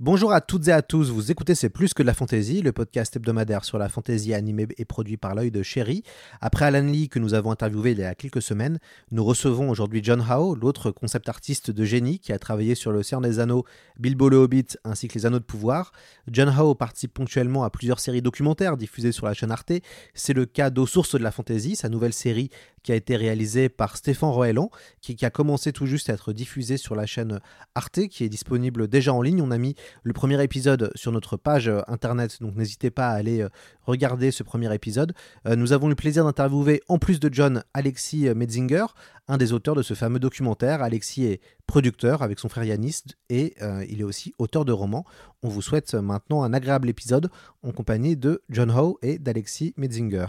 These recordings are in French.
Bonjour à toutes et à tous, vous écoutez C'est plus que de la fantaisie, le podcast hebdomadaire sur la fantaisie animée et produit par l'œil de Chéri. Après Alan Lee que nous avons interviewé il y a quelques semaines, nous recevons aujourd'hui John Howe, l'autre concept artiste de génie qui a travaillé sur le Seigneur des Anneaux, Bilbo le Hobbit ainsi que les Anneaux de Pouvoir. John Howe participe ponctuellement à plusieurs séries documentaires diffusées sur la chaîne Arte. C'est le cas d'Aux sources de la fantaisie, sa nouvelle série qui a été réalisée par Stéphane Roelan, qui, a commencé tout juste à être diffusée sur la chaîne Arte, qui est disponible déjà en ligne. On a mis le premier épisode sur notre page euh, internet, donc n'hésitez pas à aller euh, regarder ce premier épisode. Euh, nous avons le plaisir d'interviewer, en plus de John, Alexis Metzinger, un des auteurs de ce fameux documentaire. Alexis est producteur avec son frère Yanis et il est aussi auteur de romans. On vous souhaite maintenant un agréable épisode en compagnie de John Howe et d'Alexis Metzinger.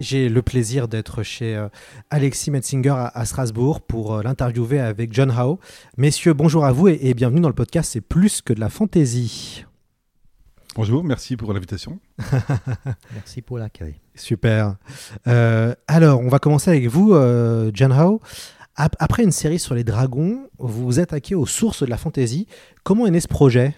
J'ai le plaisir d'être chez euh, Alexis Metzinger à, à Strasbourg pour euh, l'interviewer avec John Howe. Messieurs, bonjour à vous et, et bienvenue dans le podcast C'est plus que de la fantaisie. Bonjour, merci pour l'invitation. Merci pour l'accueil. Super. Euh, alors, on va commencer avec vous, euh, John Howe. Ap- Après une série sur les dragons, vous vous attaquez aux sources de la fantaisie. Comment est né ce projet?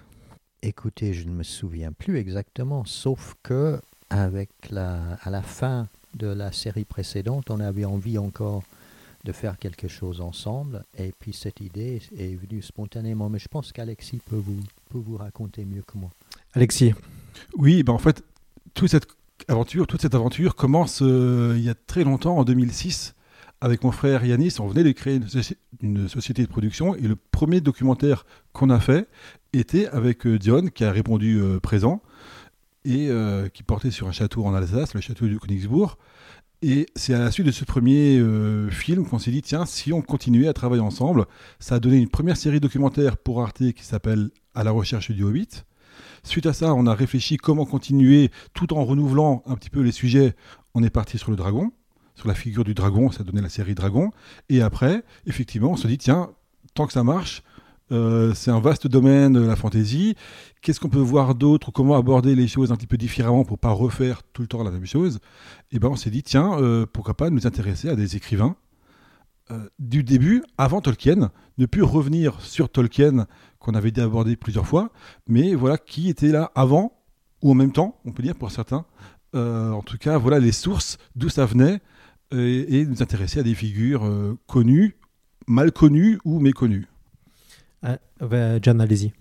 Écoutez, je ne me souviens plus exactement, sauf que avec la, à la fin de la série précédente, on avait envie encore de faire quelque chose ensemble, et puis cette idée est venue spontanément. Mais je pense qu'Alexis peut vous, peut vous raconter mieux que moi. Alexis. Oui, ben en fait, toute cette aventure, toute cette aventure commence euh, il y a très longtemps, en 2006, avec mon frère Yanis. On venait de créer une, soci- une société de production et le premier documentaire qu'on a fait était avec euh, Dion, qui a répondu euh, présent et euh, qui portait sur un château en Alsace, le château de Königsbourg. Et c'est à la suite de ce premier euh, film qu'on s'est dit, tiens, si on continuait à travailler ensemble, ça a donné une première série documentaire pour Arte qui s'appelle À la recherche du Hobbit. Suite à ça, on a réfléchi comment continuer tout en renouvelant un petit peu les sujets. On est parti sur le dragon, sur la figure du dragon, ça a donné la série Dragon. Et après, effectivement, on se dit, tiens, tant que ça marche, euh, c'est un vaste domaine, la fantaisie. Qu'est-ce qu'on peut voir d'autre Comment aborder les choses un petit peu différemment pour pas refaire tout le temps la même chose? Et ben, on s'est dit, tiens, euh, pourquoi pas nous intéresser à des écrivains euh, du début, avant Tolkien, ne plus revenir sur Tolkien qu'on avait déjà abordé plusieurs fois, mais voilà qui était là avant ou en même temps, on peut dire pour certains. En tout cas, voilà les sources d'où ça venait et, nous intéresser à des figures connues, mal connues ou méconnues. Ah, bah, John, allez-y.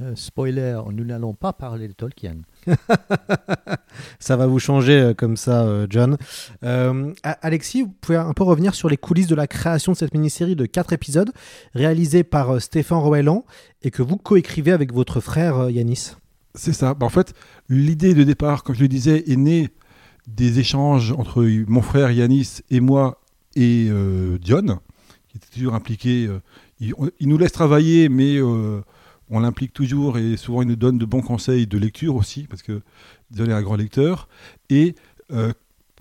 Euh, spoiler, nous n'allons pas parler de Tolkien. ça va vous changer euh, comme ça, euh, John. Euh, Alexis, vous pouvez un peu revenir sur les coulisses de la création de cette mini-série de 4 épisodes réalisée par euh, Stéphane Roelan et que vous coécrivez avec votre frère euh, Yanis. C'est ça. Bah, en fait, l'idée de départ, comme je le disais, est née des échanges entre mon frère Yanis et moi et euh, Dion, qui était toujours impliqué. Il, nous laisse travailler, mais euh, on l'implique toujours et souvent il nous donne de bons conseils de lecture aussi, parce que est un grand lecteur. Et euh,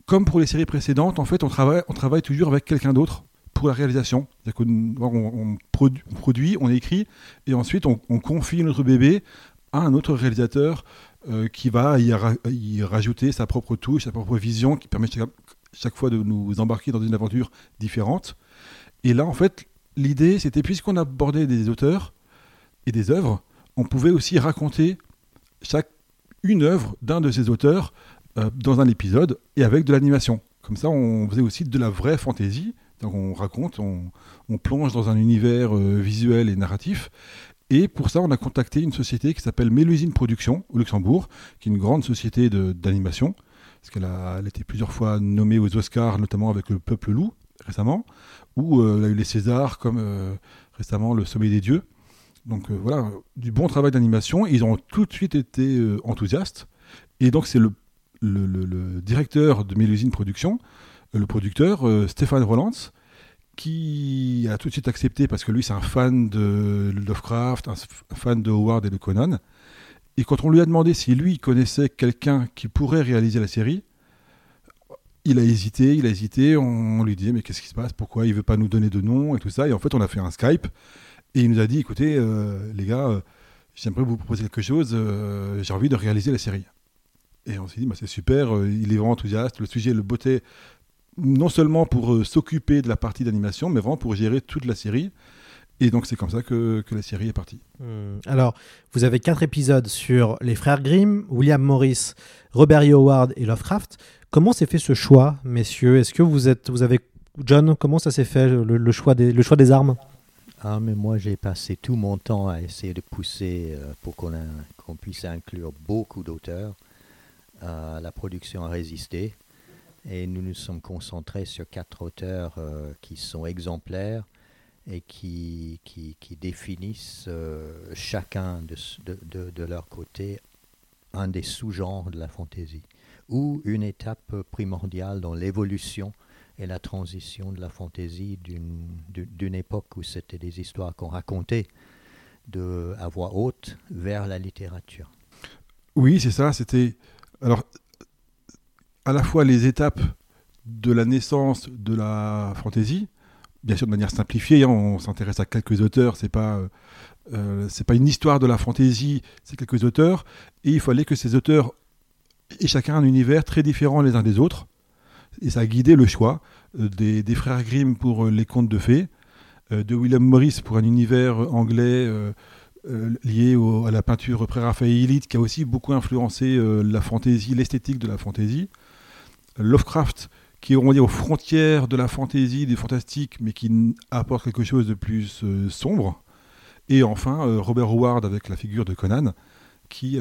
comme pour les séries précédentes, en fait, on travaille, on travaille toujours avec quelqu'un d'autre pour la réalisation. C'est-à-dire qu'on on- on produ- on produit, on écrit, et ensuite on, on confie notre bébé à un autre réalisateur euh, qui va y rajouter sa propre touche, sa propre vision, qui permet chaque, chaque fois de nous embarquer dans une aventure différente. Et là, en fait, l'idée, c'était puisqu'on abordait des auteurs et des œuvres, on pouvait aussi raconter chaque une œuvre d'un de ces auteurs euh, dans un épisode et avec de l'animation. Comme ça, on faisait aussi de la vraie fantaisie. Donc on raconte, on, on plonge dans un univers euh, visuel et narratif. Et pour ça, on a contacté une société qui s'appelle Mélusine Productions au Luxembourg, qui est une grande société d'animation, parce qu'elle a, a été plusieurs fois nommée aux Oscars, notamment avec Le Peuple Loup, récemment, ou euh, a eu les Césars comme euh, récemment le Sommet des Dieux. Donc euh, voilà, du bon travail d'animation. Ils ont tout de suite été euh, enthousiastes. Et donc c'est le, directeur de Mélusine Productions, le producteur Stéphane Rolands, qui a tout de suite accepté parce que lui c'est un fan de Lovecraft, un fan de Howard et de Conan. Et quand on lui a demandé si lui connaissait quelqu'un qui pourrait réaliser la série, il a hésité, il a hésité. On lui disait mais qu'est-ce qui se passe? Pourquoi il veut pas nous donner de nom et tout ça? Et en fait on a fait un Skype et il nous a dit écoutez euh, les gars, euh, j'aimerais vous proposer quelque chose. euh, J'ai envie de réaliser la série. Et on s'est dit bah, c'est super. il est vraiment enthousiaste. Le sujet le bottait non seulement pour s'occuper de la partie d'animation, mais vraiment pour gérer toute la série. Et donc c'est comme ça que, que la série est partie. Hmm. Alors, vous avez quatre épisodes sur les frères Grimm, William Morris, Robert E. Howard et Lovecraft. Comment s'est fait ce choix, messieurs? Est-ce que vous êtes, vous avez, John, comment ça s'est fait le, choix des, le choix des armes? Ah, mais moi, j'ai passé tout mon temps à essayer de pousser euh, pour qu'on puisse inclure beaucoup d'auteurs. Euh, la production a résisté et nous nous sommes concentrés sur quatre auteurs euh, qui sont exemplaires et qui, définissent chacun de leur côté un des sous-genres de la fantaisie ou une étape primordiale dans l'évolution et la transition de la fantaisie d'une du- d'une époque où c'était des histoires qu'on racontait de, à voix haute vers la littérature. Oui, c'est ça. C'était alors à la fois les étapes de la naissance de la fantaisie, bien sûr de manière simplifiée. hein, on s'intéresse à quelques auteurs. C'est pas euh, euh, pas une histoire de la fantaisie. C'est quelques auteurs et il fallait que ces auteurs aient chacun un univers très différent les uns des autres. Et ça a guidé le choix euh, des, des frères Grimm pour euh, les contes de fées, euh, de William Morris pour un univers anglais. lié à la peinture pré-raphaélite qui a aussi beaucoup influencé la fantaisie, l'esthétique de la fantaisie. Lovecraft qui est on va dire aux frontières de la fantaisie, du fantastique, mais qui apporte quelque chose de plus sombre. Et enfin Robert Howard avec la figure de Conan qui,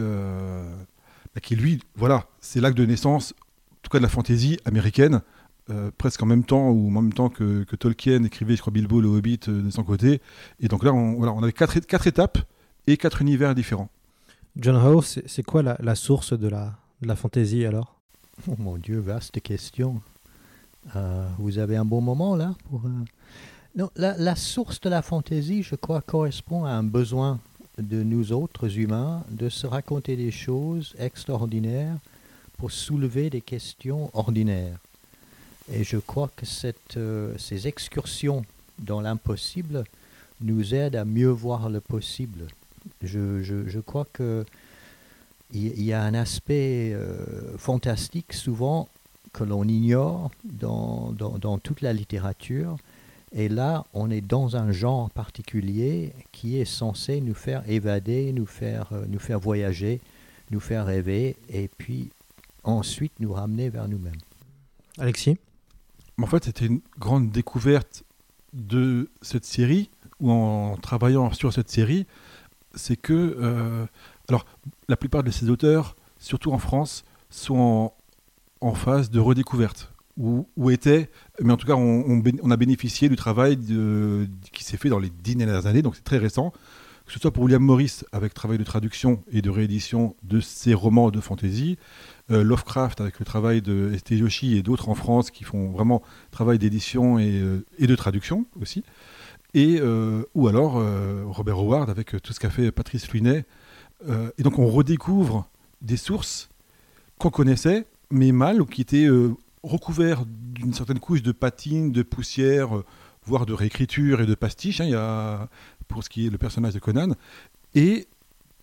qui lui, voilà, c'est l'acte de naissance, en tout cas de la fantaisie américaine, euh, presque en même temps ou en même temps que, que Tolkien écrivait, je crois, Bilbo le Hobbit euh, de son côté. Et donc là, on, voilà, on avait quatre, étapes et quatre univers différents. John Howe, c'est c'est quoi la, la source de la, de la fantaisie alors? Oh mon Dieu, vaste question. Euh, vous avez un bon moment là pour, euh, Non, la, la source de la fantaisie, je crois, correspond à un besoin de nous autres humains de se raconter des choses extraordinaires pour soulever des questions ordinaires. Et je crois que euh, ces excursions dans l'impossible nous aident à mieux voir le possible. Je, je- crois que il y a un aspect euh, fantastique souvent que l'on ignore dans- dans toute la littérature. Et là, on est dans un genre particulier qui est censé nous faire évader, nous faire, euh, nous faire voyager, nous faire rêver, et puis ensuite nous ramener vers nous-mêmes. Alexis? En fait, c'était une grande découverte de cette série, ou en travaillant sur cette série, c'est que, euh, alors, la plupart de ces auteurs, surtout en France, sont en, en phase de redécouverte, ou, étaient, mais en tout cas, on, a bénéficié du travail qui s'est fait dans les dix dernières années, donc c'est très récent, que ce soit pour William Morris, avec travail de traduction et de réédition de ses romans de fantasy, euh, Lovecraft avec le travail de S.T. Joshi et d'autres en France qui font vraiment travail d'édition et, euh, de traduction aussi. Et, euh, ou alors Robert Howard avec tout ce qu'a fait Patrice Fluinet. Euh, et donc on redécouvre des sources qu'on connaissait, mais mal, ou qui étaient recouvertes d'une certaine couche de patine, de poussière, euh, voire de réécriture et de pastiche. hein, il y a, pour ce qui est le personnage de Conan. Et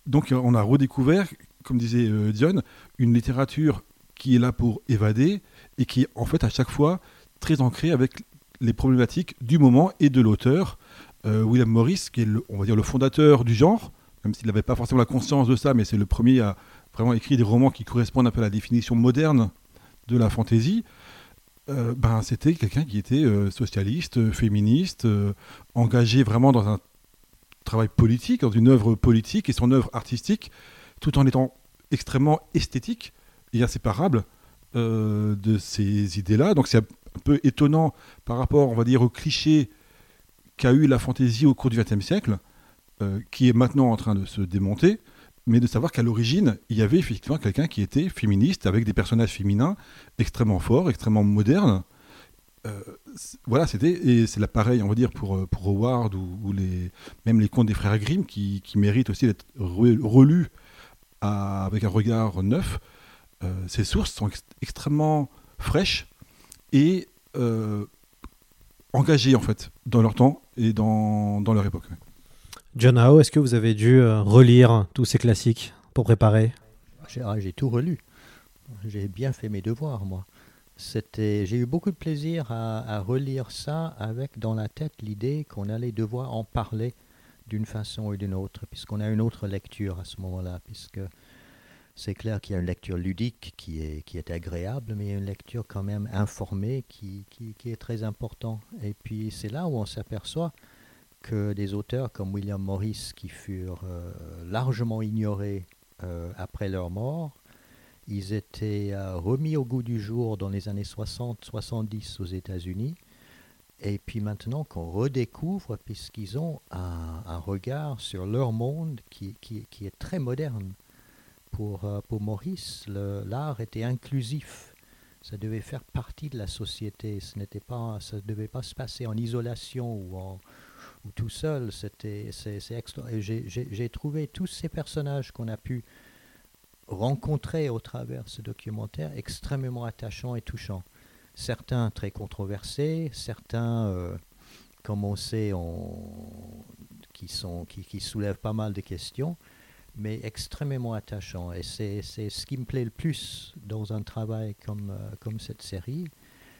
donc on a redécouvert, comme disait euh, Dion, une littérature qui est là pour évader et qui est en fait à chaque fois très ancrée avec les problématiques du moment et de l'auteur. Euh, William Morris, qui est le, on va dire le fondateur du genre, même s'il n'avait pas forcément la conscience de ça, mais c'est le premier à vraiment écrire des romans qui correspondent un peu à la définition moderne de la fantaisie. Euh, ben, c'était quelqu'un qui était euh, socialiste, euh, féministe, engagé vraiment dans un travail politique, dans une œuvre politique et son œuvre artistique, tout en étant extrêmement esthétique et inséparable de ces idées-là. Donc c'est un peu étonnant par rapport, on va dire, au cliché qu'a eu la fantaisie au cours du XXe siècle, qui est maintenant en train de se démonter, mais de savoir qu'à l'origine, il y avait effectivement quelqu'un qui était féministe, avec des personnages féminins extrêmement forts, extrêmement modernes. Euh, voilà, c'était et c'est là pareil, on va dire pour euh, pour Howard ou, même les contes des frères Grimm qui, qui méritent aussi d'être re- relus avec un regard neuf. Euh, ces sources sont ex- extrêmement fraîches et engagées en fait dans leur temps et dans, dans leur époque. John Howe, est-ce que vous avez dû euh, relire tous ces classiques pour préparer? J'ai ah, j'ai tout relu. J'ai bien fait mes devoirs, moi. C'était, j'ai eu beaucoup de plaisir à, relire ça avec dans la tête l'idée qu'on allait devoir en parler d'une façon ou d'une autre, puisqu'on a une autre lecture à ce moment-là, puisque c'est clair qu'il y a une lecture ludique qui est, qui est agréable, mais il y a une lecture quand même informée qui, qui, qui est très important. Et puis c'est là où on s'aperçoit que des auteurs comme William Morris, qui furent euh, largement ignorés euh, après leur mort, ils étaient euh, remis au goût du jour dans les années 60-70 aux États-Unis. Et puis maintenant qu'on redécouvre, puisqu'ils ont un, regard sur leur monde qui, est très moderne. Pour, pour Maurice, l'art était inclusif. Ça devait faire partie de la société. Ce n'était pas, ça ne devait pas se passer en isolation ou, en, ou tout seul. C'était, c'est, j'ai, trouvé tous ces personnages qu'on a pu rencontrer au travers ce documentaire extrêmement attachants et touchants. Certains très controversés, certains, euh, comme on sait, on- qui, sont, qui, qui soulèvent pas mal de questions, mais extrêmement attachants. Et c'est c'est ce qui me plaît le plus dans un travail comme, euh, comme cette série,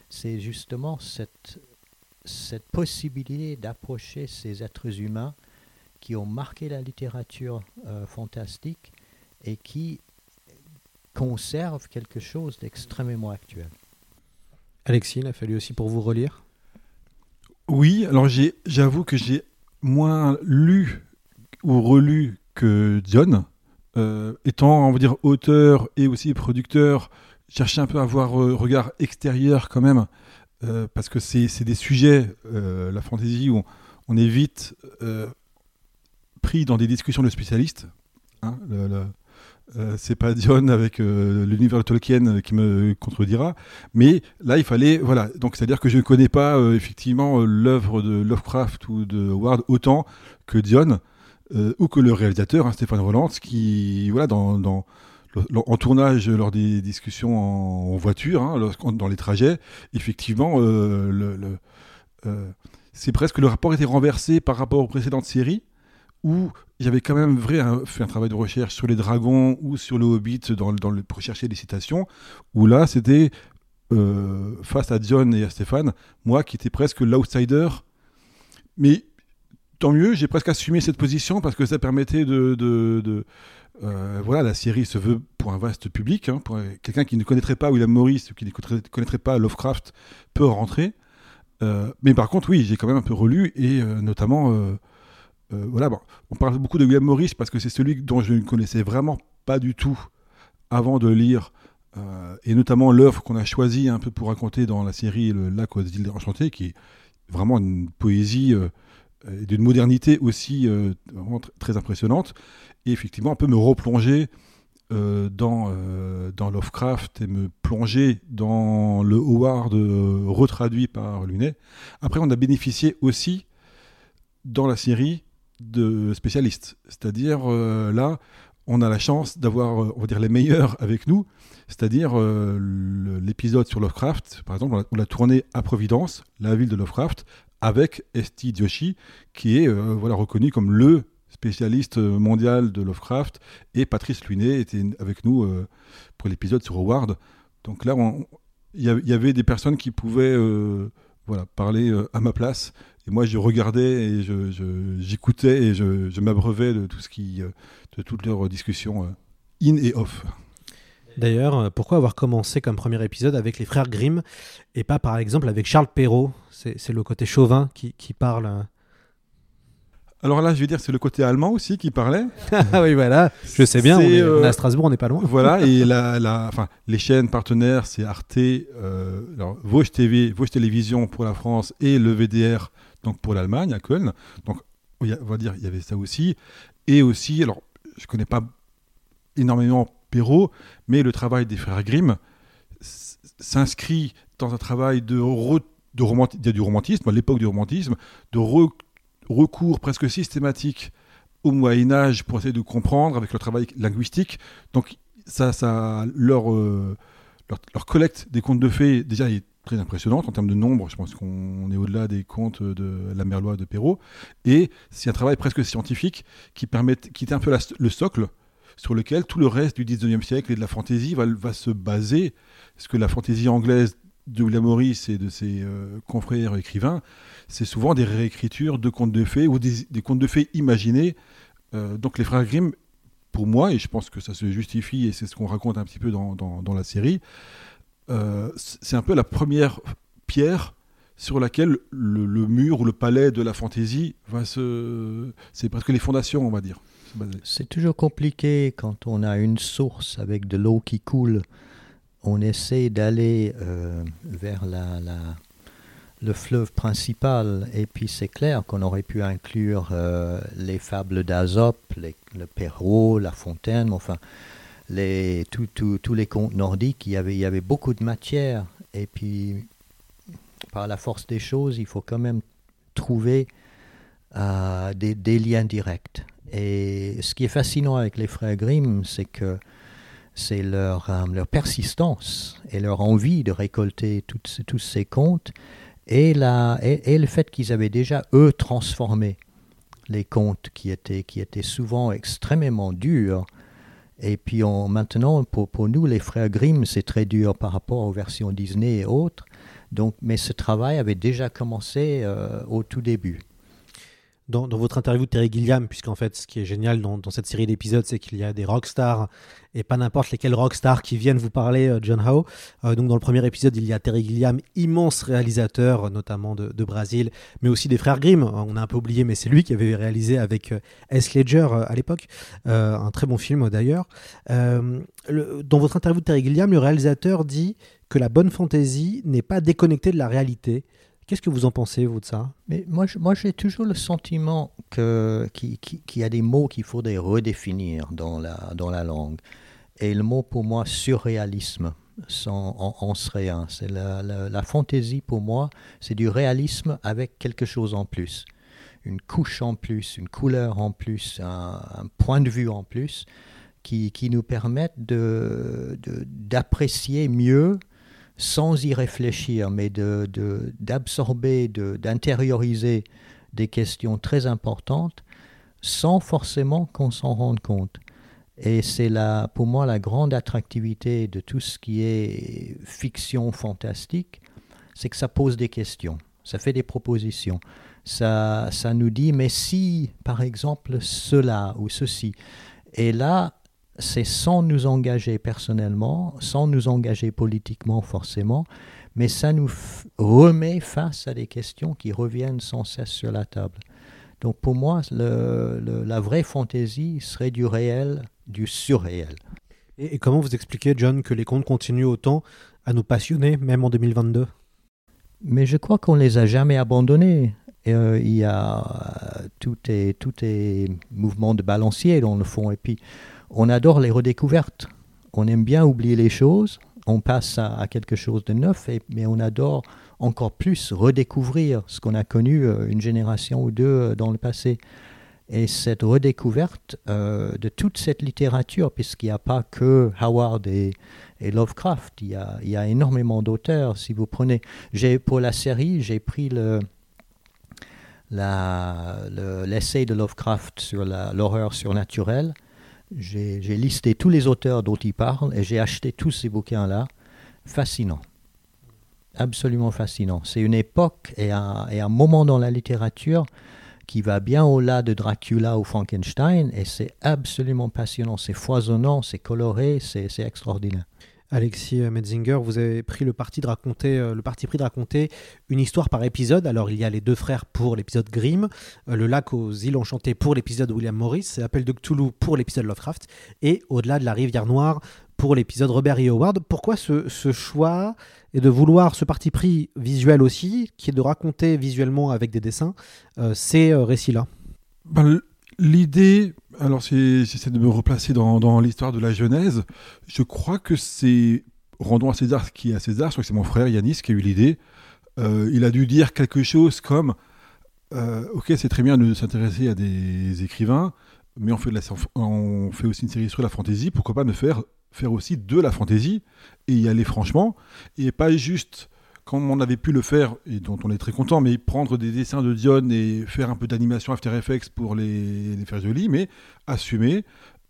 c'est justement cette, cette possibilité d'approcher ces êtres humains qui ont marqué la littérature euh, fantastique et qui conservent quelque chose d'extrêmement actuel. Alexis, il a fallu aussi pour vous relire? Oui, alors j'avoue que j'ai moins lu ou relu que John. Euh, étant, on va dire, auteur et aussi producteur, chercher un peu à avoir un regard extérieur quand même, euh, parce que c'est des sujets, euh, la fantaisie, où on, est vite euh, pris dans des discussions de spécialistes. Hein, le- c'est pas John avec l'univers de Tolkien qui me contredira, mais là il fallait voilà donc c'est à dire que je ne connais pas effectivement l'œuvre de Lovecraft ou de Howard autant que euh, ou que le réalisateur hein, Stéphane Roland qui voilà dans, dans en tournage lors des discussions en, voiture hein, dans les trajets effectivement euh, le, euh, c'est presque le rapport était renversé par rapport aux précédentes séries où j'avais quand même vrai, fait un travail de recherche sur les dragons ou sur le Hobbit dans, le- pour chercher des citations, où là c'était euh, face à John et à Stéphane, moi qui étais presque l'outsider, mais tant mieux, j'ai presque assumé cette position parce que ça permettait de- euh, voilà, la série se veut pour un vaste public, hein, quelqu'un qui ne connaîtrait pas William Morris ou qui ne connaîtrait, pas Lovecraft peut rentrer. Euh, mais par contre, oui, j'ai quand même un peu relu et euh, notamment voilà, bon, on parle beaucoup de William Morris parce que c'est celui dont je ne connaissais vraiment pas du tout avant de lire, et notamment l'œuvre qu'on a choisie un peu pour raconter dans la série Le Lac aux îles enchantées, qui est vraiment une poésie d'une modernité aussi vraiment tr- très impressionnante, et effectivement un peu me replonger euh, dans, euh, dans Lovecraft et me plonger dans le Howard euh, retraduit par Lunet. Après, on a bénéficié aussi dans la série de spécialistes. C'est-à-dire, là, on a la chance d'avoir, on va dire, les meilleurs avec nous. C'est-à-dire, l'épisode sur Lovecraft, par exemple, on l'a- tourné à Providence, la ville de Lovecraft, avec Esti Joshi, qui est voilà, reconnu comme le spécialiste euh, mondial de Lovecraft, et Patrice Lunet était avec nous euh, pour l'épisode sur Howard. Donc là, il y, avait des personnes qui pouvaient euh, voilà, parler à ma place. Et moi, je regardais et j'écoutais et je, je m'abreuvais de tout ce qui, de toutes leurs discussions in et off. D'ailleurs, pourquoi avoir commencé comme premier épisode avec les frères Grimm et pas par exemple avec Charles Perrault? C'est c'est le côté chauvin qui, qui parle. Alors là, je vais dire, c'est le côté allemand aussi qui parlait. ah oui, voilà. Je sais bien, on est, euh, on est à Strasbourg, on n'est pas loin. Voilà, et la, la, enfin, les chaînes partenaires, c'est Arte, euh, alors, Vosges TV, Vosges Télévision pour la France et le VDR donc pour l'Allemagne, à Köln. Donc, on va dire, il y avait ça aussi. Et aussi, alors, je connais pas énormément Perrault, mais le travail des frères Grimm s'inscrit dans un travail de, re- de romanti- du romantisme, à l'époque du romantisme, de re- recours presque systématique au Moyen Âge pour essayer de comprendre avec le travail linguistique. Donc ça, ça leur, euh, leur, leur collecte des contes de fées déjà est très impressionnante en termes de nombre. Je pense qu'on est au-delà des contes de la Merlois de Perrault. Et c'est un travail presque scientifique qui permet, qui était un peu le socle sur lequel tout le reste du 19e siècle et de la fantaisie va, va se baser. Parce que la fantaisie anglaise William Morris et de ses euh, confrères écrivains, c'est souvent des réécritures de contes de fées ou des, contes de fées imaginés. Euh, donc les frères Grimm, pour moi, et je pense que ça se justifie, et c'est ce qu'on raconte un petit peu dans, dans- la série, euh, c'est un peu la première pierre sur laquelle le, le mur ou le palais de la fantaisie va se... C'est presque les fondations, on va dire. C'est toujours compliqué quand on a une source avec de l'eau qui coule. On essaie d'aller euh, vers la, la- le fleuve principal et puis c'est clair qu'on aurait pu inclure euh, les fables d'Azope, le Perrault, la Fontaine, enfin les, tous les contes nordiques. Il y, avait, beaucoup de matière et puis par la force des choses, il faut quand même trouver euh, des liens directs. Et ce qui est fascinant avec les frères Grimm, c'est que c'est leur, euh, leur persistance et leur envie de récolter tous ces contes et, la, et, le fait qu'ils avaient déjà, eux, transformé les contes qui étaient, qui étaient souvent extrêmement durs. Et puis maintenant, pour, nous, les frères Grimm, c'est très dur par rapport aux versions Disney et autres. Mais ce travail avait déjà commencé euh, au tout début. Dans, votre interview de Terry Gilliam, puisqu'en fait, ce qui est génial dans, cette série d'épisodes, c'est qu'il y a des rockstars et pas n'importe lesquels rockstars qui viennent vous parler, euh, John Howe. Euh, donc, dans le premier épisode, il y a Terry Gilliam, immense réalisateur, euh, notamment de, de Brésil, mais aussi des frères Grimm. On a un peu oublié, mais c'est lui qui avait réalisé avec S. Ledger à l'époque, un très bon film d'ailleurs. Le- dans votre interview de Terry Gilliam, le réalisateur dit que la bonne fantaisie n'est pas déconnectée de la réalité. Qu'est-ce que vous en pensez, vous, de ça? Mais moi, moi j'ai toujours le sentiment que, qu'il qui, qu'il y a des mots qu'il faudrait redéfinir dans la, dans la langue. Et le mot pour moi, surréalisme, sans, en, serait un. C'est la, fantaisie pour moi, c'est du réalisme avec quelque chose en plus. Une couche en plus, une couleur en plus, un, point de vue en plus, qui, qui nous permettent de- d'apprécier mieux sans y réfléchir, mais d'absorber, de, d'intérioriser des questions très importantes sans forcément qu'on s'en rende compte. Et c'est pour moi la grande attractivité de tout ce qui est fiction fantastique, c'est que ça pose des questions, ça fait des propositions, ça, ça nous dit, mais si, par exemple, cela ou ceci. Et là, c'est sans nous engager personnellement, sans nous engager politiquement forcément, mais ça nous remet face à des questions qui reviennent sans cesse sur la table. Donc pour moi, le- le- la vraie fantaisie serait du réel, du surréel. Et, et comment vous expliquez, John, que les contes continuent autant à nous passionner, même en 2022 Mais je crois qu'on les a jamais abandonnés. Et, euh, il y a euh, tout est tout est mouvement de balancier dans le fond. Et puis on adore les redécouvertes. On aime bien oublier les choses. On passe à, quelque chose de neuf, mais on adore encore plus redécouvrir ce qu'on a connu euh, une génération ou deux euh, dans le passé. Et cette redécouverte euh, de toute cette littérature, puisqu'il n'y a pas que Howard et, Lovecraft, il y a, énormément d'auteurs. Si vous prenez, j'ai pour la série, j'ai pris l'essai de Lovecraft sur l'horreur surnaturelle. J'ai listé tous les auteurs dont il parle et j'ai acheté tous ces bouquins-là. Fascinant. Absolument fascinant. C'est une époque et un, moment dans la littérature qui va bien au-delà de Dracula ou Frankenstein et c'est absolument passionnant. C'est foisonnant, c'est coloré, c'est extraordinaire. Alexis Metzinger, vous avez pris le parti de raconter, euh, le parti pris de raconter une histoire par épisode. Alors il y a les deux frères pour l'épisode Grimm, euh, le lac aux îles enchantées pour l'épisode William Morris, Appel de Cthulhu pour l'épisode Lovecraft et au-delà de la rivière noire pour l'épisode Robert E. Howard. Pourquoi ce, choix et de vouloir ce parti pris visuel aussi, qui est de raconter visuellement avec des dessins euh, ces euh, récits-là? Ben, L'idée, alors c'est- j'essaie de me replacer dans, l'histoire de la Genèse. Je crois que c'est rendons à César ce qui est à César. Je crois que c'est mon frère Yanis qui a eu l'idée. Euh, il a dû dire quelque chose comme euh, Ok, c'est très bien de s'intéresser à des écrivains, mais on fait, on fait aussi une série sur la fantaisie. Pourquoi pas ne faire, faire aussi de la fantaisie et y aller franchement et pas juste comme on avait pu le faire, et dont on est très content, mais prendre des dessins de Dion et faire un peu d'animation After Effects pour les, les faire mais assumer.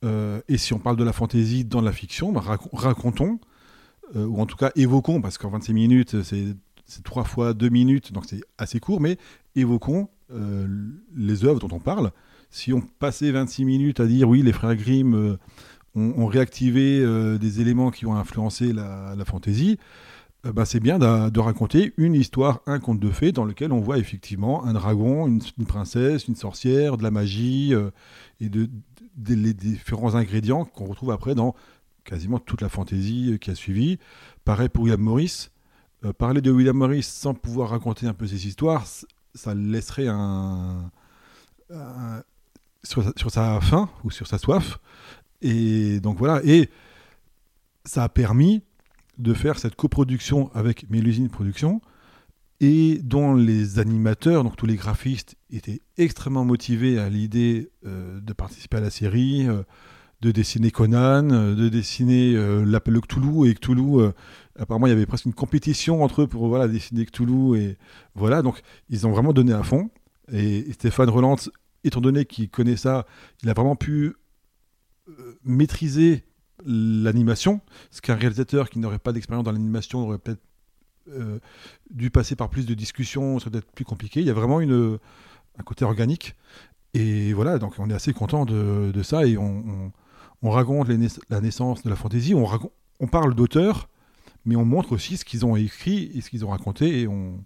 euh, et si on parle de la fantaisie dans la fiction, bah, rac- racontons, euh, ou en tout cas évoquons, parce qu'en 26 minutes, c'est trois fois deux minutes, donc c'est assez court, mais évoquons euh, les œuvres dont on parle. Si on passait 26 minutes à dire oui, les frères Grimm ont, réactivé des éléments qui ont influencé la, la fantaisie, bah, c'est bien de, raconter une histoire, un conte de fées, dans lequel on voit effectivement un dragon, une, princesse, une sorcière, de la magie, euh, et de, les différents ingrédients qu'on retrouve après dans quasiment toute la fantaisie euh, qui a suivi. Pareil pour William Morris. Euh, parler de William Morris sans pouvoir raconter un peu ses histoires, ça laisserait un, sur, sur sa faim ou sur sa soif. Et donc voilà. Et ça a permis de faire cette coproduction avec Mélusine Productions et dont les animateurs, donc tous les graphistes, étaient extrêmement motivés à l'idée euh, de participer à la série, euh, de dessiner Conan, euh, de dessiner l'appel de Cthulhu et Cthulhu. apparemment, il y avait presque une compétition entre eux pour voilà, dessiner Cthulhu et voilà. Donc, ils ont vraiment donné à fond. Et, Stéphane Roland, étant donné qu'il connaît ça, il a vraiment pu maîtriser l'animation, ce qu'un réalisateur qui n'aurait pas d'expérience dans l'animation aurait peut-être euh, dû passer par plus de discussions, ça serait peut-être plus compliqué. Il y a vraiment une, un côté organique. Et voilà, donc on est assez content de, de ça et on, on, on raconte la naissance de la fantaisie, on, on parle d'auteurs, mais on montre aussi ce qu'ils ont écrit et ce qu'ils ont raconté et on,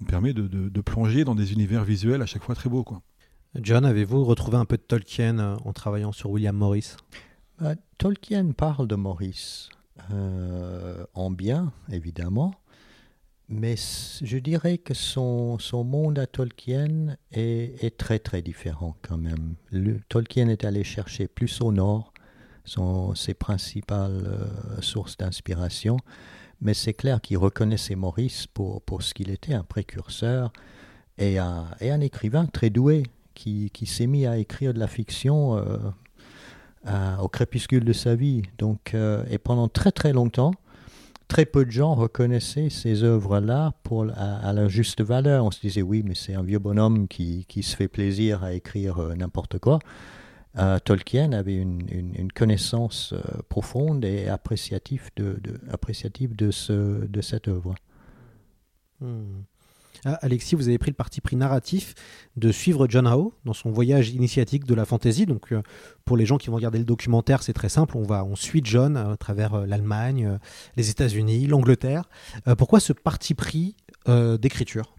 on permet de, de- de plonger dans des univers visuels à chaque fois très beaux. Quoi. John, avez-vous retrouvé un peu de Tolkien euh, en travaillant sur William Morris? Euh, Tolkien parle de Maurice euh, en bien, évidemment, mais je dirais que son, monde à Tolkien est, très très différent quand même. Tolkien est allé chercher plus au nord ses principales euh, sources d'inspiration, mais c'est clair qu'il reconnaissait Maurice pour, ce qu'il était, un précurseur et un, écrivain très doué qui, qui s'est mis à écrire de la fiction. euh, à- au crépuscule de sa vie. Donc, euh, et pendant très très longtemps, très peu de gens reconnaissaient ces œuvres-là à, leur juste valeur. On se disait oui, mais c'est un vieux bonhomme qui, qui se fait plaisir à écrire euh, n'importe quoi. Euh, Tolkien avait une, une- connaissance euh, profonde et appréciative de, de, de, ce, de cette œuvre. Hmm. Ah, Alexis, vous avez pris le parti pris narratif de suivre John Howe dans son voyage initiatique de la fantasy. Donc, euh, pour les gens qui vont regarder le documentaire, c'est très simple. On va, on suit John euh, à travers euh, l'Allemagne, euh, les États-Unis, l'Angleterre. Euh, pourquoi ce parti pris euh, d'écriture?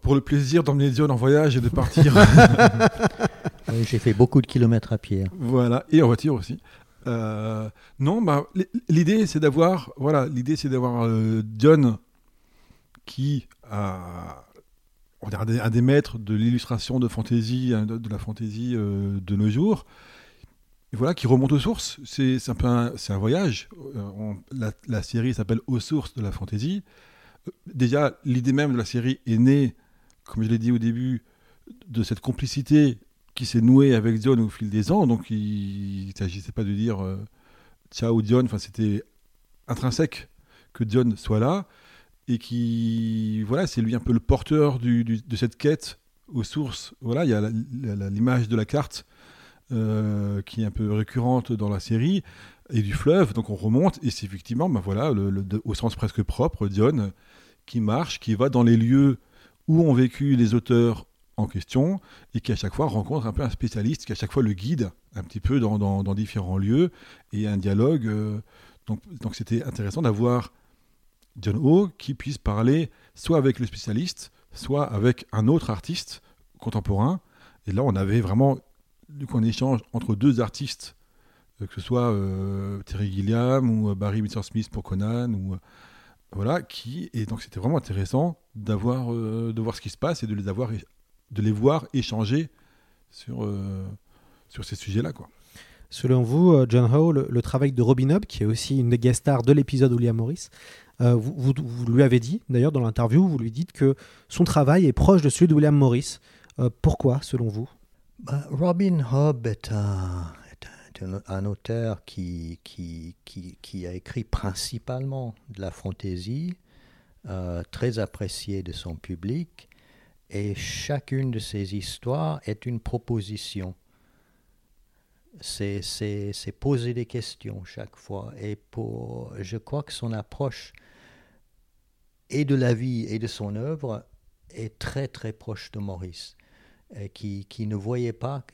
Pour le plaisir d'emmener Dion en voyage et de partir. Oui, J'ai fait beaucoup de kilomètres à pied. Voilà, et en voiture aussi. Euh, non, bah, l'idée c'est d'avoir, voilà, l'idée c'est d'avoir euh, Dion qui dire, un des, maîtres de l'illustration de fantasy, hein, de, la fantasy euh, de nos jours. Voilà, qui remonte aux sources. C'est un voyage. Euh, la, série s'appelle Aux sources de la fantasy. Euh, Déjà, l'idée même de la série est née, comme je l'ai dit au début, de cette complicité qui s'est nouée avec Dion au fil des ans. Donc, il ne s'agissait pas de dire euh, ciao Dion. C'était intrinsèque que Dion soit là et qui, voilà, c'est lui un peu le porteur de cette quête aux sources. Voilà, il y a l'image de la carte euh, qui est un peu récurrente dans la série et du fleuve. Donc, on remonte et c'est effectivement, ben voilà, au sens presque propre, Dion qui marche, qui va dans les lieux où ont vécu les auteurs en question et qui à chaque fois rencontre un peu un spécialiste qui à chaque fois le guide un petit peu dans, différents lieux et un dialogue euh, donc c'était intéressant d'avoir John Ho qui puisse parler soit avec le spécialiste, soit avec un autre artiste contemporain. Et là, on avait vraiment du coup, un échange entre deux artistes, euh, que ce soit euh, Terry Gilliam ou euh, Barry Windsor Smith pour Conan, ou voilà, qui et donc c'était vraiment intéressant d'avoir de voir ce qui se passe et de les avoir de les voir échanger sur sur ces sujets-là, quoi. Selon vous, John Howe, le, travail de Robin Hobb, qui est aussi une des guest stars de l'épisode William Morris, vous, vous, lui avez dit, d'ailleurs dans l'interview, vous lui dites que son travail est proche de celui de William Morris. pourquoi, selon vous? Bah, Robin Hobb est un, auteur qui, a écrit principalement de la fantaisie, euh, très apprécié de son public, et chacune de ses histoires est une proposition. C'est poser des questions chaque fois. Et pour, je crois que son approche et de la vie et de son œuvre est très très proche de Maurice qui, qui, ne voyait pas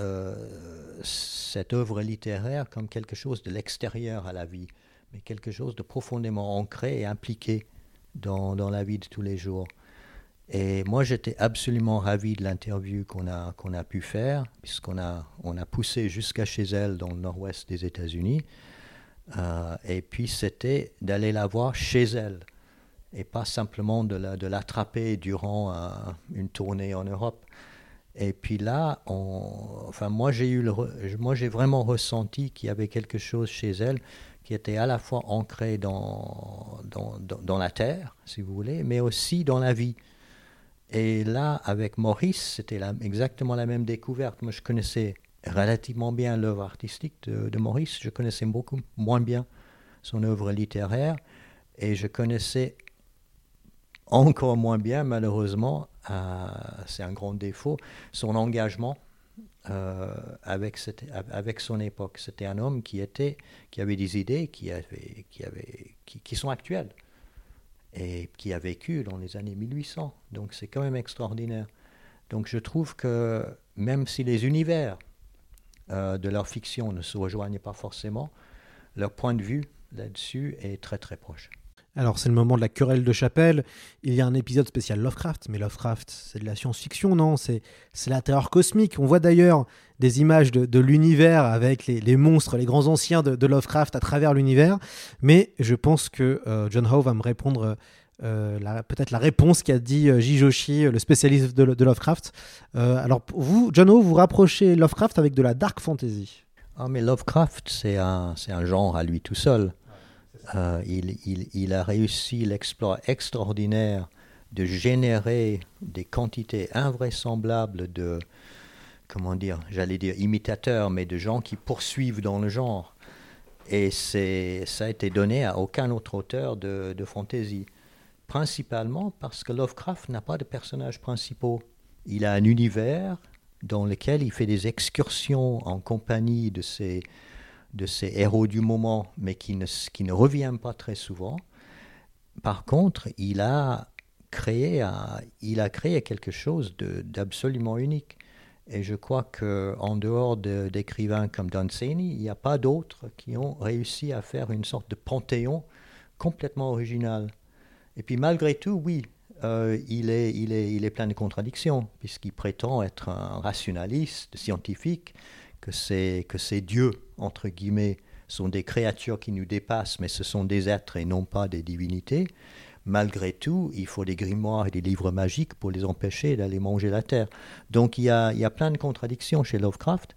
euh, cette œuvre littéraire comme quelque chose de l'extérieur à la vie, mais quelque chose de profondément ancré et impliqué dans, dans la vie de tous les jours. Et moi, j'étais absolument ravi de l'interview qu'on a, qu'on a pu faire, puisqu'on a, on a poussé jusqu'à chez elle dans le nord-ouest des États-Unis. Euh, et puis, c'était d'aller la voir chez elle, et pas simplement de, la, de l'attraper durant une tournée en Europe. Et puis là, enfin moi j'ai eu vraiment ressenti qu'il y avait quelque chose chez elle qui était à la fois ancré dans, dans, dans, la terre, si vous voulez, mais aussi dans la vie. Et là, avec Maurice, c'était exactement la même découverte. Moi, je connaissais relativement bien l'œuvre artistique de, Maurice, je connaissais beaucoup moins bien son œuvre littéraire, et je connaissais encore moins bien, malheureusement, c'est un grand défaut, son engagement euh, avec, cette, avec son époque. C'était un homme qui, était, qui avait des idées qui, avait, qui, avait, qui, sont actuelles et qui a vécu dans les années 1800. Donc c'est quand même extraordinaire. Donc je trouve que même si les univers euh, de leur fiction ne se rejoignent pas forcément, leur point de vue là-dessus est très très proche. Alors c'est le moment de la querelle de chapelle. Il y a un épisode spécial Lovecraft, mais Lovecraft c'est de la science-fiction, non? C'est la terreur cosmique. On voit d'ailleurs des images de, l'univers avec les, monstres, les grands anciens de, Lovecraft à travers l'univers. Mais je pense que euh, John Howe va me répondre euh, peut-être la réponse qu'a dit euh, Jijoshi, le spécialiste de, Lovecraft. alors vous, John Howe, vous rapprochez Lovecraft avec de la dark fantasy? Ah mais Lovecraft c'est un, un genre à lui tout seul. Euh, il, a réussi l'exploit extraordinaire de générer des quantités invraisemblables de, comment dire, j'allais dire imitateurs, mais de gens qui poursuivent dans le genre. Et ça a été donné à aucun autre auteur de, de fantasy. Principalement parce que Lovecraft n'a pas de personnages principaux. Il a un univers dans lequel il fait des excursions en compagnie de ses, de ces héros du moment, mais qui ne, qui revient pas très souvent. Par contre, il a créé, quelque chose d'absolument unique. Et je crois qu'en dehors d'écrivains comme Dunsany, il n'y a pas d'autres qui ont réussi à faire une sorte de panthéon complètement original. Et puis malgré tout, oui, euh, il, est, il, est, plein de contradictions, puisqu'il prétend être un rationaliste, scientifique, que c'est dieux entre guillemets sont des créatures qui nous dépassent, mais ce sont des êtres et non pas des divinités. Malgré tout, il faut des grimoires et des livres magiques pour les empêcher d'aller manger la terre. Donc il y a, plein de contradictions chez Lovecraft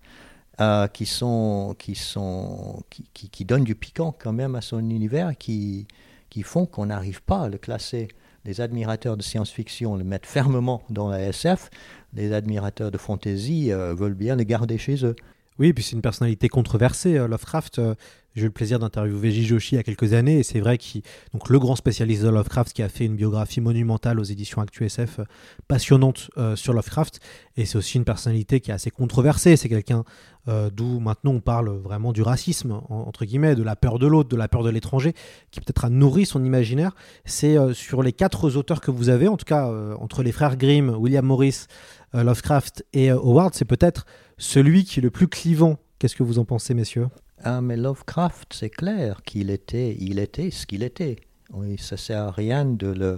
euh, qui, sont, qui, sont, qui, donnent du piquant quand même à son univers, qui, qui font qu'on n'arrive pas à le classer. Les admirateurs de science-fiction le mettent fermement dans la SF, les admirateurs de fantasy euh, veulent bien le garder chez eux. Oui, puis c'est une personnalité controversée. Euh, Lovecraft, euh, j'ai eu le plaisir d'interviewer Jijoshi il y a quelques années, et c'est vrai qu'il, donc le grand spécialiste de Lovecraft, qui a fait une biographie monumentale aux éditions ActuSF, euh, passionnante sur Lovecraft, et c'est aussi une personnalité qui est assez controversée. C'est quelqu'un d'où maintenant on parle vraiment du racisme, entre guillemets, de la peur de l'autre, de la peur de l'étranger, qui peut-être a nourri son imaginaire. C'est sur les quatre auteurs que vous avez, en tout cas entre les frères Grimm, William Morris, Lovecraft et Howard, c'est peut-être celui qui est le plus clivant. Qu'est-ce que vous en pensez, messieurs? Ah, mais Lovecraft, c'est clair qu'il était, il était ce qu'il était. Oui, ça sert à rien de le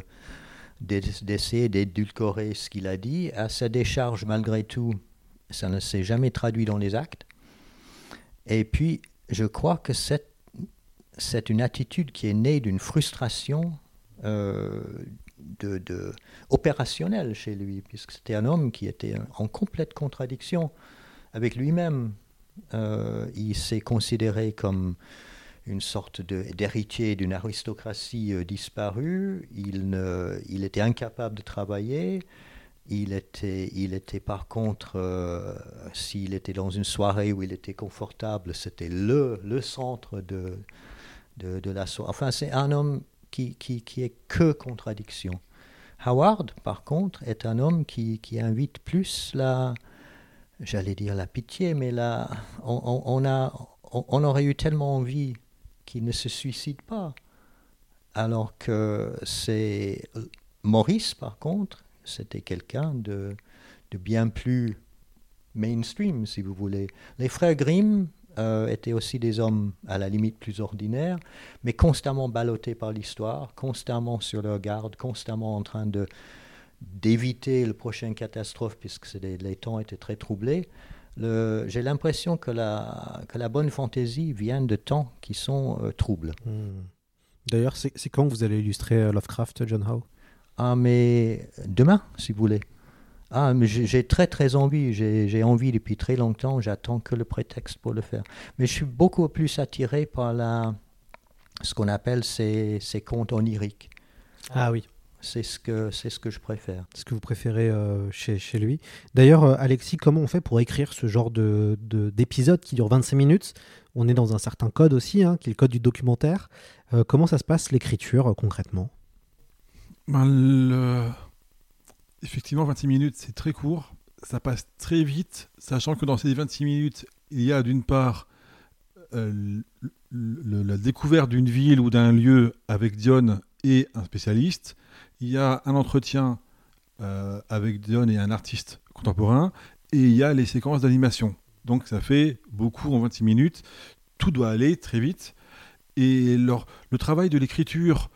d'essayer d'édulcorer ce qu'il a dit. À sa décharge, malgré tout, ça ne s'est jamais traduit dans les actes. Et puis, je crois que c'est, une attitude qui est née d'une frustration euh, de, opérationnelle chez lui, puisque c'était un homme qui était en complète contradiction avec lui-même. Euh, il s'est considéré comme une sorte d'héritier d'une aristocratie euh, disparue. Il, ne, il était incapable de travailler. Il était, il était par contre, euh, s'il était dans une soirée où il était confortable, c'était le, le centre de, de, la soirée. Enfin, c'est un homme qui, qui, qui, est que contradiction. Howard, par contre, est un homme qui, qui invite plus la, j'allais dire la pitié, mais là, on, a, on, aurait eu tellement envie qu'il ne se suicide pas. Alors que c'est Maurice, par contre, c'était quelqu'un de, de, bien plus mainstream, si vous voulez. Les frères Grimm euh, étaient aussi des hommes à la limite plus ordinaires, mais constamment ballottés par l'histoire, constamment sur leur garde, constamment en train de d'éviter la prochaine catastrophe puisque les, les, temps étaient très troublés. J'ai l'impression que la, que la bonne fantaisie vient de temps qui sont euh, troubles. Hmm. D'ailleurs, c'est quand vous allez illustrer euh, Lovecraft, John Howe? Ah, mais demain, si vous voulez. Ah, mais j'ai très très envie, j'ai envie depuis très longtemps, j'attends que le prétexte pour le faire. Mais je suis beaucoup plus attiré par la, ce qu'on appelle ces, ces contes oniriques. Ah oui c'est ce que c'est ce que je préfère. Ce que vous préférez euh, chez, chez, lui. D'ailleurs, euh, Alexis, comment on fait pour écrire ce genre de d'épisode qui dure 25 minutes? On est dans un certain code aussi, hein, qui est le code du documentaire. Euh, comment ça se passe l'écriture concrètement? Ben, Effectivement, 26 minutes, c'est très court. Ça passe très vite, sachant que dans ces 26 minutes, il y a d'une part la découverte d'une ville ou d'un lieu avec Dion et un spécialiste, il y a un entretien euh, avec Dion et un artiste contemporain, et il y a les séquences d'animation. Donc ça fait beaucoup en 26 minutes, tout doit aller très vite, et le travail de l'écriture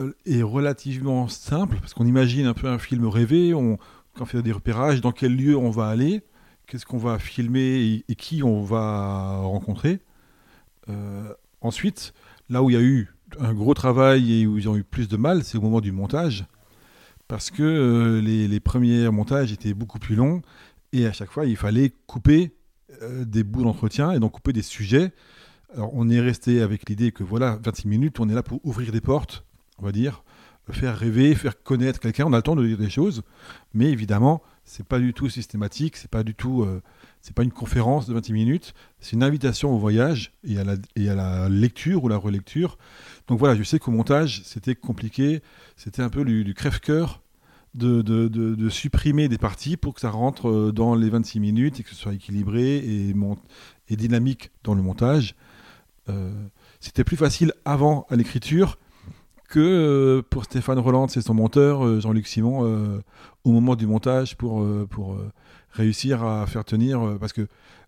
euh, est relativement simple, parce qu'on imagine un peu un film rêvé, on, on fait des repérages, dans quel lieu on va aller, qu'est-ce qu'on va filmer et, qui on va rencontrer. Euh, ensuite, là où il y a eu un gros travail et où ils ont eu plus de mal, c'est au moment du montage. Parce que euh, les, premiers montages étaient beaucoup plus longs et à chaque fois, il fallait couper euh, des bouts d'entretien et donc couper des sujets. Alors, on est resté avec l'idée que voilà, 26 minutes, on est là pour ouvrir des portes, on va dire, faire rêver, faire connaître quelqu'un. On a le temps de dire des choses, mais évidemment, c'est pas du tout systématique, c'est pas du tout. Euh, c'est pas une conférence de 26 minutes, c'est une invitation au voyage et à, la, et à la lecture ou la relecture. Donc voilà, je sais qu'au montage, c'était compliqué, c'était un peu du, crève-cœur de, de, de, supprimer des parties pour que ça rentre euh, dans les 26 minutes et que ce soit équilibré et, et dynamique dans le montage. Euh, c'était plus facile avant à l'écriture que euh, pour Stéphane Roland, c'est son monteur, Jean-Luc Simon, au moment du montage pour, pour réussir à faire tenir, euh, parce que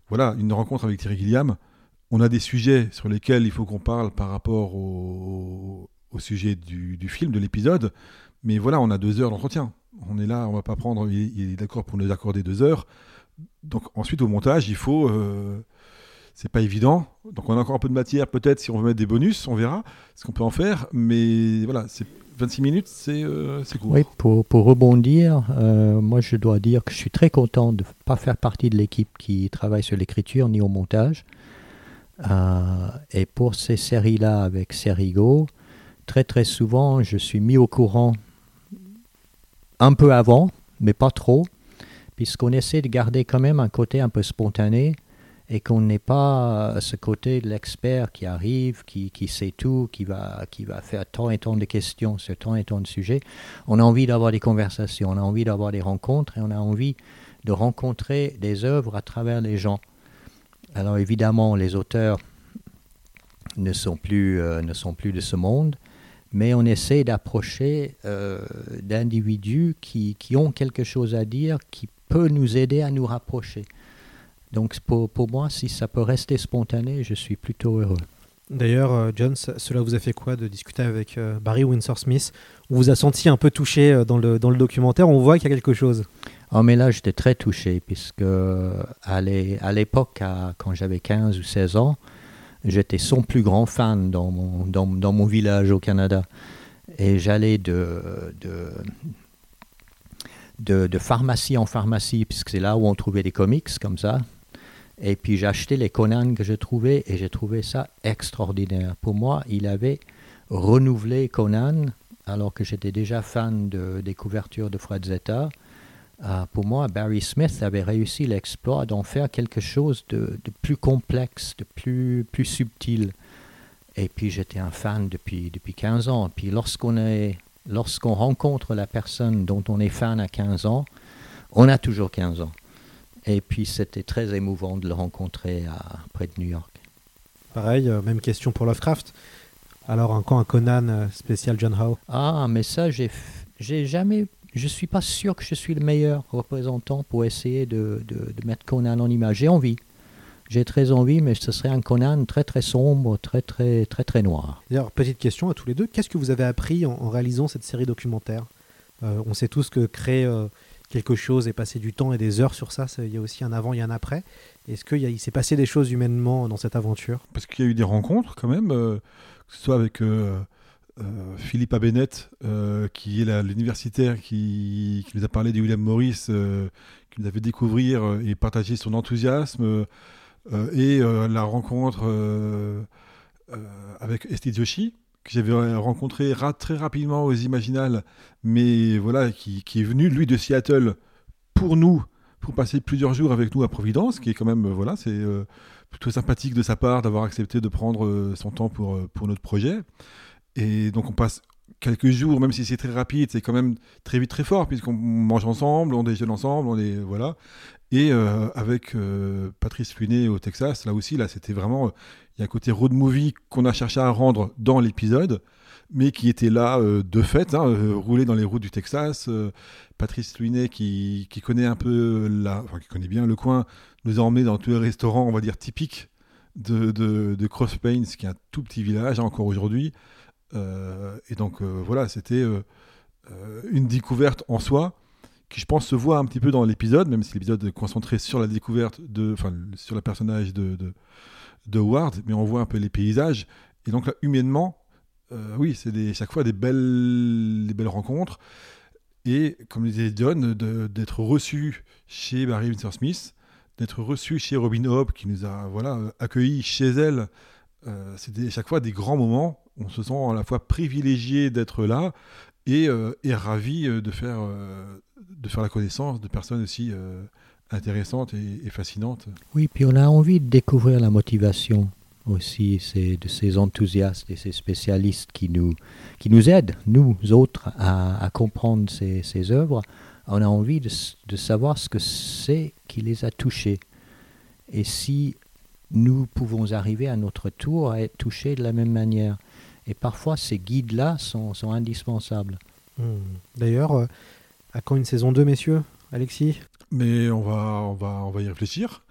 voilà, une rencontre avec Thierry Gilliam, on a des sujets sur lesquels il faut qu'on parle par rapport au, sujet du, film, de l'épisode, mais voilà, on a deux heures d'entretien. On est là, on va pas prendre, il, est d'accord pour nous accorder deux heures. Donc ensuite au montage, il faut, euh, c'est pas évident. Donc on a encore un peu de matière peut-être si on veut mettre des bonus, on verra ce qu'on peut en faire, mais voilà, c'est 26 minutes, euh, c'est court. Oui, pour, pour rebondir, euh, moi je dois dire que je suis très content de ne pas faire partie de l'équipe qui travaille sur l'écriture ni au montage. Euh, et pour ces séries-là avec Serigo, très très souvent je suis mis au courant un peu avant, mais pas trop, puisqu'on essaie de garder quand même un côté un peu spontané et qu'on n'ait pas ce côté de l'expert qui arrive, qui, qui, sait tout, qui va, qui va faire tant et tant de questions sur tant et tant de sujets. On a envie d'avoir des conversations, on a envie d'avoir des rencontres et on a envie de rencontrer des œuvres à travers les gens. Alors évidemment, les auteurs ne sont plus, euh, ne sont plus de ce monde, mais on essaie d'approcher euh, d'individus qui, qui ont quelque chose à dire, qui peut nous aider à nous rapprocher. Donc pour, pour moi, si ça peut rester spontané, je suis plutôt heureux. D'ailleurs, euh, John, cela vous a fait quoi de discuter avec euh, Barry Windsor Smith? On vous a senti un peu touché euh, dans le, dans le documentaire, on voit qu'il y a quelque chose. Oh, mais là, j'étais très touché, puisque à l'é- à l'époque, quand j'avais 15 ou 16 ans, j'étais son plus grand fan dans mon, dans, dans mon village au Canada. Et j'allais de, de, de, de pharmacie en pharmacie, puisque c'est là où on trouvait des comics comme ça. Et puis j'achetais les Conan que je trouvais, et j'ai trouvé ça extraordinaire. Pour moi, il avait renouvelé Conan, alors que j'étais déjà fan de, des couvertures de Fred Zeta. Ah, pour moi, Barry Smith avait réussi l'exploit d'en faire quelque chose de, de plus complexe, de plus, plus subtil. Et puis j'étais un fan depuis, depuis 15 ans. Puis lorsqu'on est, lorsqu'on rencontre la personne dont on est fan à 15 ans, on a toujours 15 ans. Et puis c'était très émouvant de le rencontrer à, près de New York. Pareil, euh, même question pour Lovecraft. Alors, encore un Conan euh, spécial John Howe. Ah, mais ça, j'ai, j'ai jamais. Je suis pas sûr que je suis le meilleur représentant pour essayer de, de, de mettre Conan en image. J'ai envie. J'ai très envie, mais ce serait un Conan très très sombre, très très très très noir. D'ailleurs, petite question à tous les deux. Qu'est-ce que vous avez appris en, en réalisant cette série documentaire? Euh, On sait tous que créer euh, quelque chose et passer du temps et des heures sur ça, il y a aussi un avant et un après. Est-ce qu'il s'est passé des choses humainement dans cette aventure? Parce qu'il y a eu des rencontres quand même, euh, que ce soit avec euh, euh, Philippe Abenet, euh, qui est l'universitaire qui, qui nous a parlé de William Morris, euh, qui nous a fait découvrir et partager son enthousiasme, et la rencontre avec Esté Joshi, que j'avais rencontré ra- très rapidement aux Imaginales, mais voilà, qui, est venu, lui, de Seattle, pour nous, pour passer plusieurs jours avec nous à Providence, qui est quand même, euh, voilà, c'est euh, plutôt sympathique de sa part d'avoir accepté de prendre euh, son temps pour, euh, pour notre projet. Et donc on passe quelques jours, même si c'est très rapide, c'est quand même très vite très fort, puisqu'on mange ensemble, on déjeune ensemble, on est voilà. Et euh, avec euh, Patrice Lunet au Texas, là aussi, là c'était vraiment, il y a un côté road movie qu'on a cherché à rendre dans l'épisode, mais qui était là euh, de fait, hein, euh, rouler dans les routes du Texas. euh, Patrice Lunet qui, qui connaît un peu la, enfin qui connaît bien le coin, nous a emmené dans tous les restaurants, on va dire typiques de, de, de Cross Plains, qui est un tout petit village hein, encore aujourd'hui. Euh, et donc voilà, c'était une découverte en soi qui, je pense, se voit un petit peu dans l'épisode, même si l'épisode est concentré sur la découverte de, enfin, sur le personnage de, de Ward, mais on voit un peu les paysages. Et donc là, humainement, euh, oui, c'est chaque fois des belles, rencontres. Et comme disait John, d'être reçu chez Barry Windsor Smith, d'être reçu chez Robin Hobb, qui nous a voilà, accueillis chez elle. Euh, C'était chaque fois des grands moments. On se sent à la fois privilégié d'être là et, euh, et ravi euh, de faire, de faire la connaissance de personnes aussi intéressantes et, et fascinantes. Oui, puis on a envie de découvrir la motivation aussi c'est de ces enthousiastes et ces spécialistes qui nous, qui nous aident, nous autres, à, à comprendre ces, ces œuvres. On a envie de, savoir ce que c'est qui les a touchés. Et si nous pouvons arriver à notre tour à être touchés de la même manière. Et parfois, ces guides-là sont, sont indispensables. Hmm. D'ailleurs, euh, à quand une saison 2, messieurs Alexis? Mais on va, on, va, on va y réfléchir.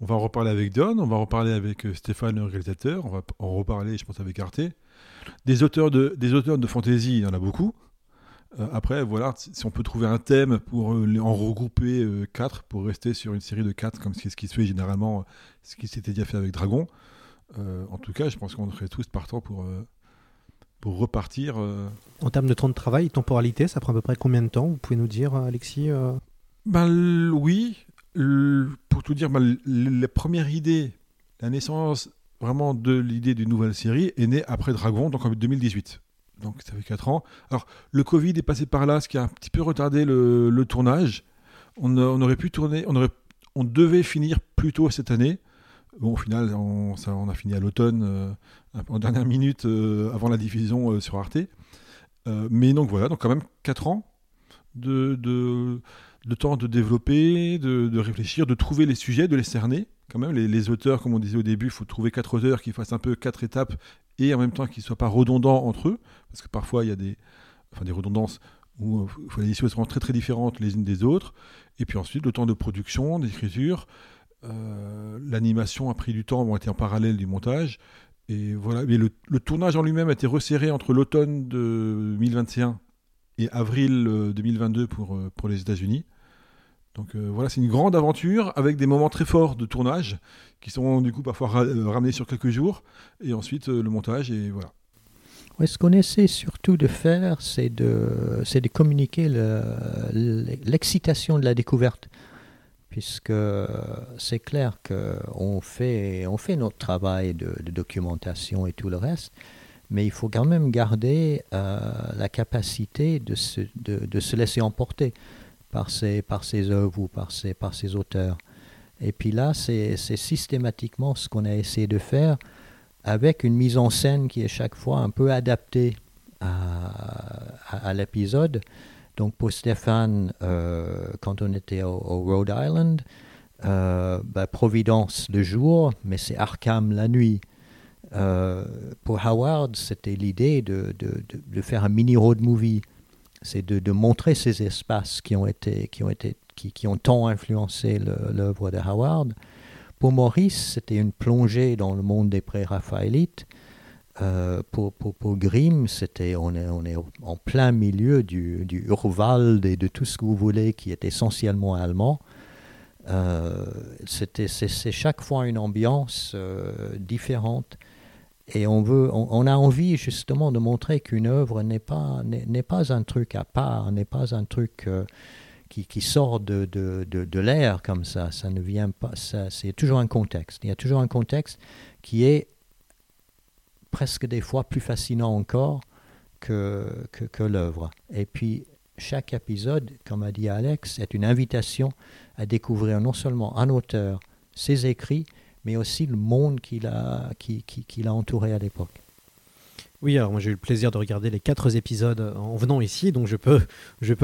On va en reparler avec Don, on va en reparler avec euh, Stéphane, le réalisateur, on va en reparler, je pense, avec Arte. Des auteurs de, des auteurs de fantasy, il y en a beaucoup. Euh, après, voilà, si on peut trouver un thème pour euh, en regrouper quatre, pour rester sur une série de quatre, comme c'est ce qui se fait généralement, ce qui s'était déjà fait avec Dragon. En tout cas, je pense qu'on serait tous partants pour, pour repartir. En termes de temps de travail, temporalité, ça prend à peu près combien de temps? Vous pouvez nous dire, Alexis Ben oui, pour tout dire, ben, la première idée, la naissance vraiment de l'idée d'une nouvelle série est née après Dragon, donc en 2018. Donc ça fait 4 ans. Alors le Covid est passé par là, ce qui a un petit peu retardé le, tournage. On, aurait pu tourner, on, aurait, on devait finir plus tôt cette année. Bon, au final, on, a fini à l'automne, euh, en dernière minute euh, avant la diffusion euh, sur Arte. Mais donc voilà, donc quand même 4 ans de, de, temps de développer, de, de réfléchir, de trouver les sujets, de les cerner. Quand même, les, les auteurs, comme on disait au début, il faut trouver quatre auteurs qui fassent un peu quatre étapes et en même temps qu'ils ne soient pas redondants entre eux, parce que parfois il y a des, enfin, des redondances où euh, les histoires sont très très différentes les unes des autres. Et puis ensuite, le temps de production, d'écriture, Euh, L'animation a pris du temps, ont été en parallèle du montage. Et voilà. Mais le, le tournage en lui-même a été resserré entre l'automne de 2021 et avril euh, 2022 pour, euh, pour les États-Unis. Donc euh, voilà, c'est une grande aventure avec des moments très forts de tournage qui sont du coup parfois ra- euh, ramenés sur quelques jours et ensuite euh, le montage et voilà. Ouais, ce qu'on essaie surtout de faire, c'est de, de communiquer le- le- l'excitation de la découverte. Puisque c'est clair qu'on fait, on fait notre travail de documentation et tout le reste, mais il faut quand même garder euh, la capacité de se, de, se laisser emporter par ces, par ces œuvres ou par ces, par ces auteurs. Et puis là, c'est systématiquement ce qu'on a essayé de faire avec une mise en scène qui est chaque fois un peu adaptée à, à- l'épisode. Donc pour Stéphane, euh, quand on était au, au Rhode Island, euh, bah, Providence le jour, mais c'est Arkham la nuit. Euh, pour Howard, c'était l'idée de, de- de- faire un mini road movie. C'est de, montrer ces espaces qui ont été, qui ont été, qui, qui ont tant influencé l'œuvre de Howard. Pour Maurice, c'était une plongée dans le monde des pré-raphaélites. Euh, pour, pour, pour Grimm, c'était, on, est, on est en plein milieu du, du Urwald et de tout ce que vous voulez qui est essentiellement allemand. Euh, c'est, chaque fois une ambiance différente. Et on, veut, on, a envie justement de montrer qu'une œuvre n'est pas, n'est, pas un truc à part, n'est pas un truc euh, qui, qui, sort de, de, de, de, l'air comme ça. Ça ne vient pas. C'est toujours un contexte. Il y a toujours un contexte qui est presque des fois plus fascinant encore que, que, que l'œuvre. Et puis, chaque épisode, comme a dit Alex, est une invitation à découvrir non seulement un auteur, ses écrits, mais aussi le monde qui l'a, entouré à l'époque. Oui, alors moi j'ai eu le plaisir de regarder les quatre épisodes en venant ici, donc je peux,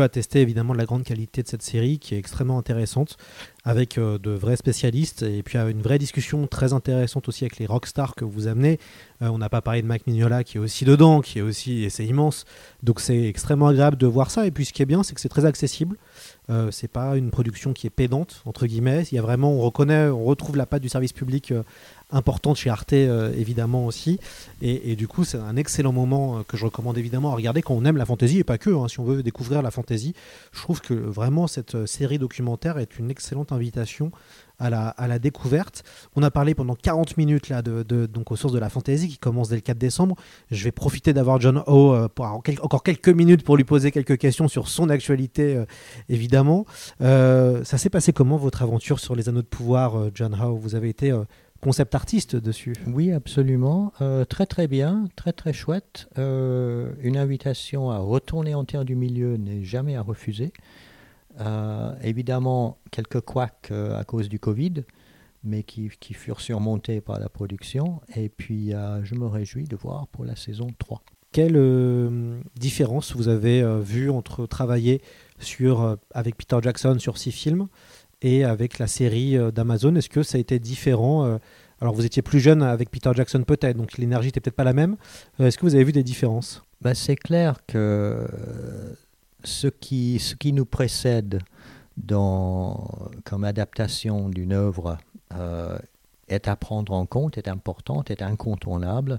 attester évidemment de la grande qualité de cette série qui est extrêmement intéressante, avec euh, de vrais spécialistes et puis euh, une vraie discussion très intéressante aussi avec les rockstars que vous amenez. Euh, on n'a pas parlé de Mike Mignola qui est aussi dedans, qui est aussi, et c'est immense, donc c'est extrêmement agréable de voir ça. Et puis ce qui est bien, c'est que c'est très accessible. Euh, c'est pas une production qui est pédante entre guillemets. Il y a vraiment, on reconnaît, on retrouve la patte du service public euh, importante chez Arte euh, évidemment aussi. Et, du coup, c'est un excellent moment euh, que je recommande évidemment à regarder quand on aime la fantasy et pas que. Hein, si on veut découvrir la fantasy, je trouve que vraiment cette euh, série documentaire est une excellente invitation à la, à la découverte. On a parlé pendant 40 minutes là de, de, donc aux sources de la fantasy qui commence dès le 4 décembre. Je vais profiter d'avoir John Ho euh, pour encore quelques minutes pour lui poser quelques questions sur son actualité euh, évidemment. Euh, ça s'est passé comment votre aventure sur les anneaux de pouvoir, euh, John Ho? Vous avez été euh, concept artiste dessus. Oui, absolument. Euh, très très bien, très très chouette. Euh, une invitation à retourner en terre du milieu n'est jamais à refuser. Euh, évidemment, quelques couacs à cause du Covid, mais qui, qui, furent surmontés par la production. Et puis, euh, je me réjouis de voir pour la saison 3. Quelle différence vous avez vue entre travailler sur, avec Peter Jackson sur six films et avec la série euh, d'Amazon Est-ce que ça a été différent euh, Alors, vous étiez plus jeune avec Peter Jackson peut-être, donc l'énergie n'était peut-être pas la même. Euh, Est-ce que vous avez vu des différences? Ben, C'est clair que ce qui, ce qui nous précède dans, comme adaptation d'une œuvre est à prendre en compte, est importante, est incontournable.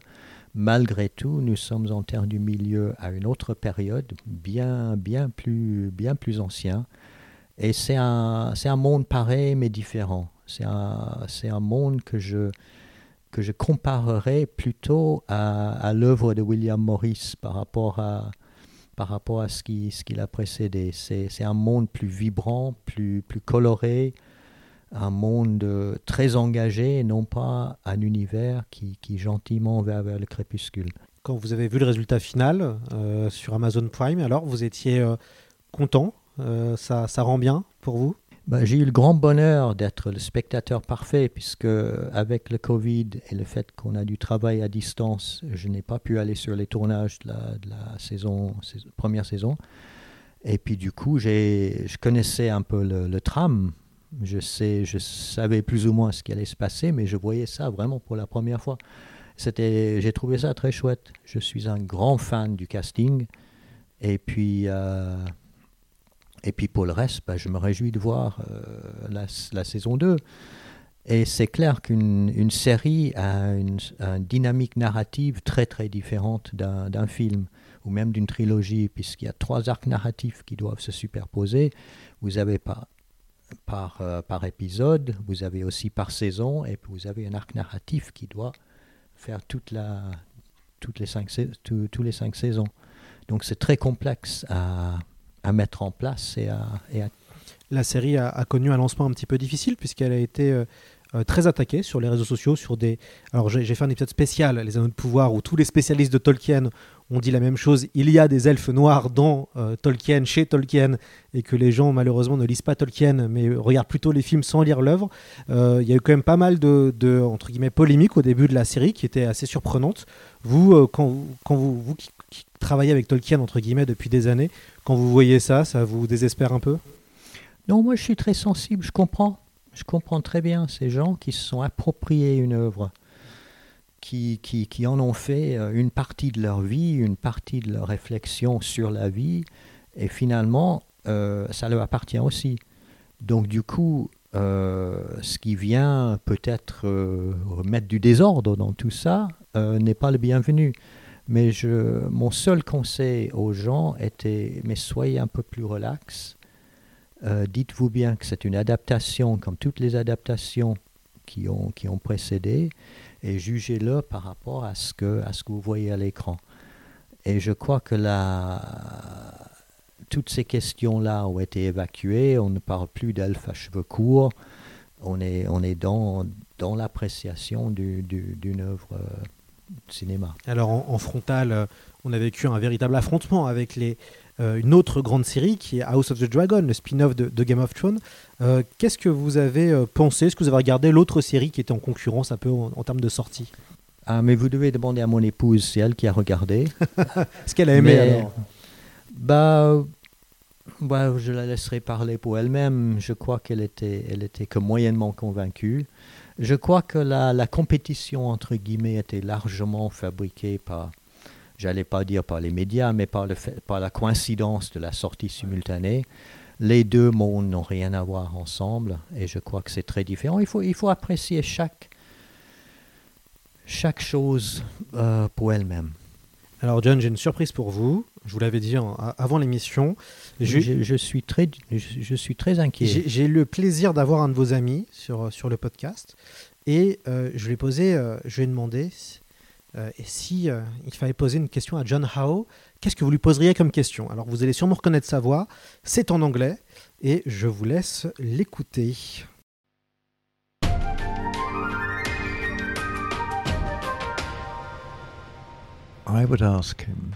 Malgré tout, nous sommes en terre du milieu à une autre période, bien, bien, plus, bien plus ancien. Et c'est un, un monde pareil mais différent. C'est un, un monde que je, que je comparerais plutôt à, l'œuvre de William Morris par rapport à, par rapport à ce qui, ce qui l'a précédé. C'est, c'est un monde plus vibrant, plus, plus coloré, un monde très engagé, non pas un univers qui, qui gentiment va vers le crépuscule. Quand vous avez vu le résultat final euh, sur Amazon Prime, alors vous étiez euh, content euh, ça, ça rend bien pour vous? Ben, J'ai eu le grand bonheur d'être le spectateur parfait, puisque avec le Covid et le fait qu'on a du travail à distance, je n'ai pas pu aller sur les tournages de la, saison, première saison. Et puis du coup, je connaissais un peu le, tram. Je, sais, je savais plus ou moins ce qui allait se passer, mais je voyais ça vraiment pour la première fois. J'ai trouvé ça très chouette. Je suis un grand fan du casting. Et puis, euh, et puis pour le reste, bah, je me réjouis de voir euh, la, saison 2. Et c'est clair qu'une une série a une, dynamique narrative très très différente d'un film ou même d'une trilogie, puisqu'il y a trois arcs narratifs qui doivent se superposer. Vous avez par, par, euh, épisode, vous avez aussi par saison, et puis vous avez un arc narratif qui doit faire toutes les cinq, tous les cinq saisons. Donc c'est très complexe à, à mettre en place et à, La série a, connu un lancement un petit peu difficile puisqu'elle a été euh, euh, très attaquée sur les réseaux sociaux, sur des. Alors j'ai fait un épisode spécial, les Anneaux de pouvoir, où tous les spécialistes de Tolkien ont dit la même chose. Il y a des elfes noirs dans euh, Tolkien, chez Tolkien, et que les gens malheureusement ne lisent pas Tolkien, mais regardent plutôt les films sans lire l'œuvre. Il y a eu quand même pas mal de, entre guillemets polémiques au début de la série, qui étaient assez surprenantes. Vous, quand, vous- quand vous, vous travaillez avec Tolkien entre guillemets depuis des années, quand vous voyez ça, ça vous désespère un peu? Non, moi je suis très sensible, je comprends. Je comprends très bien ces gens qui se sont appropriés une œuvre, qui, qui, qui en ont fait euh, une partie de leur vie, une partie de leur réflexion sur la vie, et finalement, euh, ça leur appartient aussi. Donc du coup, euh, ce qui vient peut-être remettre du désordre dans tout ça n'est pas le bienvenu. Mais je, mon seul conseil aux gens était, mais soyez un peu plus relax. Euh, Dites-vous bien que c'est une adaptation, comme toutes les adaptations qui ont, qui ont précédé, et jugez-le par rapport à ce, que, à ce que vous voyez à l'écran. Et je crois que la, toutes ces questions-là ont été évacuées. On ne parle plus d'elfes à cheveux courts. On est, on est dans, dans l'appréciation du- du- d'une œuvre euh, cinéma. Alors en, en frontal, euh, on a vécu un véritable affrontement avec les, euh, une autre grande série qui est House of the Dragon, le spin-off de, de Game of Thrones. Euh, Qu'est-ce que vous avez euh, pensé? Est-ce que vous avez regardé l'autre série qui était en concurrence un peu en, en termes de sortie? Ah, mais vous devez demander à mon épouse, c'est elle qui a regardé. Est-ce qu'elle a aimé Mais- alors? Bah, bah, je la laisserai parler pour elle-même. Je crois qu'elle était, elle était que moyennement convaincue. Je crois que la, la compétition, entre guillemets, était largement fabriquée par, j'allais pas dire par les médias, mais par, le fait, par la coïncidence de la sortie simultanée. Les deux mondes n'ont rien à voir ensemble et je crois que c'est très différent. Il faut, il faut apprécier chaque, chaque chose euh, pour elle-même. Alors John, j'ai une surprise pour vous. Je vous l'avais dit en- avant l'émission. Je, je suis très, je, je suis très inquiet. j'ai- le plaisir d'avoir un de vos amis sur, sur le podcast et euh, je lui ai posé, euh, je lui ai demandé euh, si euh, il fallait poser une question à John Howe, qu'est-ce que vous lui poseriez comme question? Alors vous allez sûrement reconnaître sa voix. C'est en anglais et je vous laisse l'écouter. I would ask him,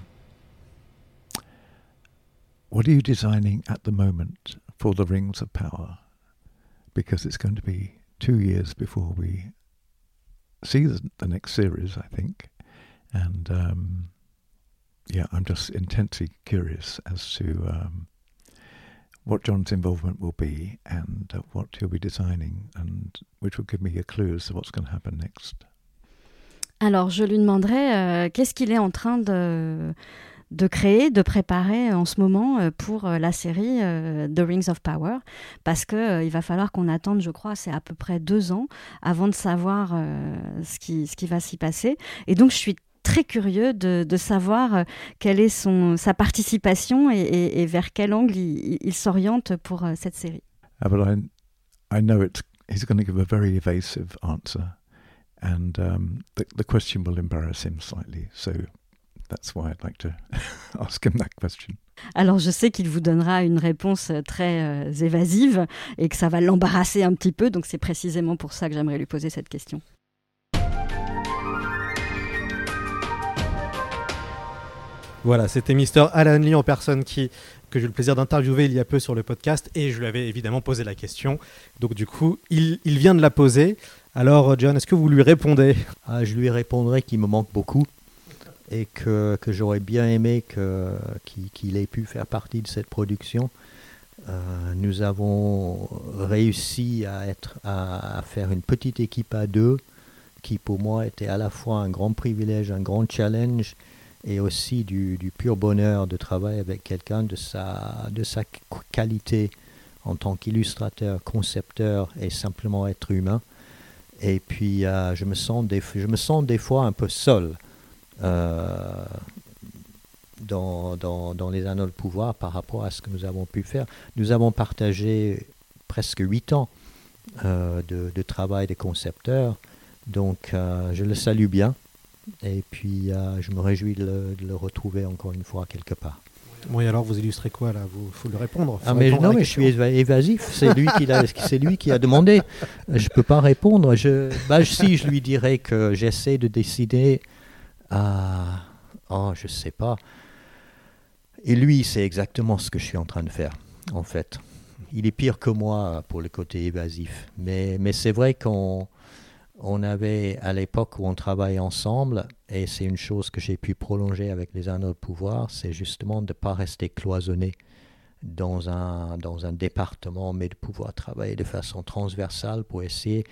What are you designing at the moment for the Rings of Power? Because it's going to be two years before we see the, the next series, I think. And um, yeah, I'm just intensely curious as to um, what John's involvement will be and uh, what he'll be designing, and which will give me a clue as to what's going to happen next. Alors, je lui demanderai euh, qu'est-ce qu'il est en train de, de créer, de préparer en ce moment euh, pour euh, la série euh, The Rings of Power, parce que euh, il va falloir qu'on attende, je crois, c'est à peu près deux ans avant de savoir euh, ce, qui, va s'y passer. Et donc, je suis très curieux de, savoir euh, quelle est sa participation et, vers quel angle il, s'oriente pour euh, cette série. I, know it's, he's going to give a very evasive answer, and um, question will embarrass him slightly. So that's why I'd like to ask him that question. Alors je sais qu'il vous donnera une réponse euh, très euh, évasive et que ça va l'embarrasser un petit peu, donc c'est précisément pour ça que j'aimerais lui poser cette question. Voilà, c'était Mister Alan Lee en personne qui, que j'ai eu le plaisir d'interviewer il y a peu sur le podcast et je lui avais évidemment posé la question. Donc du coup, il, il vient de la poser. Alors John, est-ce que vous lui répondez? Ah, je lui répondrai qu'il me manque beaucoup et que, que j'aurais bien aimé qu'il ait pu faire partie de cette production. Euh, nous avons réussi à, être, à, à faire une petite équipe à deux qui pour moi était à la fois un grand privilège, un grand challenge et aussi du, du pur bonheur de travailler avec quelqu'un de sa, de sa qualité en tant qu'illustrateur, concepteur et simplement être humain. Et puis, euh, je, me sens des, je me sens des fois un peu seul dans, dans, dans, les anneaux de pouvoir par rapport à ce que nous avons pu faire. Nous avons partagé presque huit ans euh, de, de, travail des concepteurs. Donc, euh, je le salue bien. Et puis, euh, je me réjouis de le, de le, retrouver encore une fois quelque part. Et alors, vous illustrez quoi là? Il faut le répondre. Faut ah, mais non, mais je suis évasif. C'est lui, qui a, c'est lui qui a demandé. Je ne peux pas répondre. Je, bah, si, je lui dirais que j'essaie de décider à. Oh, je ne sais pas. Et lui, c'est exactement ce que je suis en train de faire, en fait. Il est pire que moi pour le côté évasif. Mais, mais c'est vrai qu'on on avait, à l'époque où on travaillait ensemble, et c'est une chose que j'ai pu prolonger avec les anneaux de pouvoir, c'est justement de ne pas rester cloisonné dans un, dans un département, mais de pouvoir travailler de façon transversale pour essayer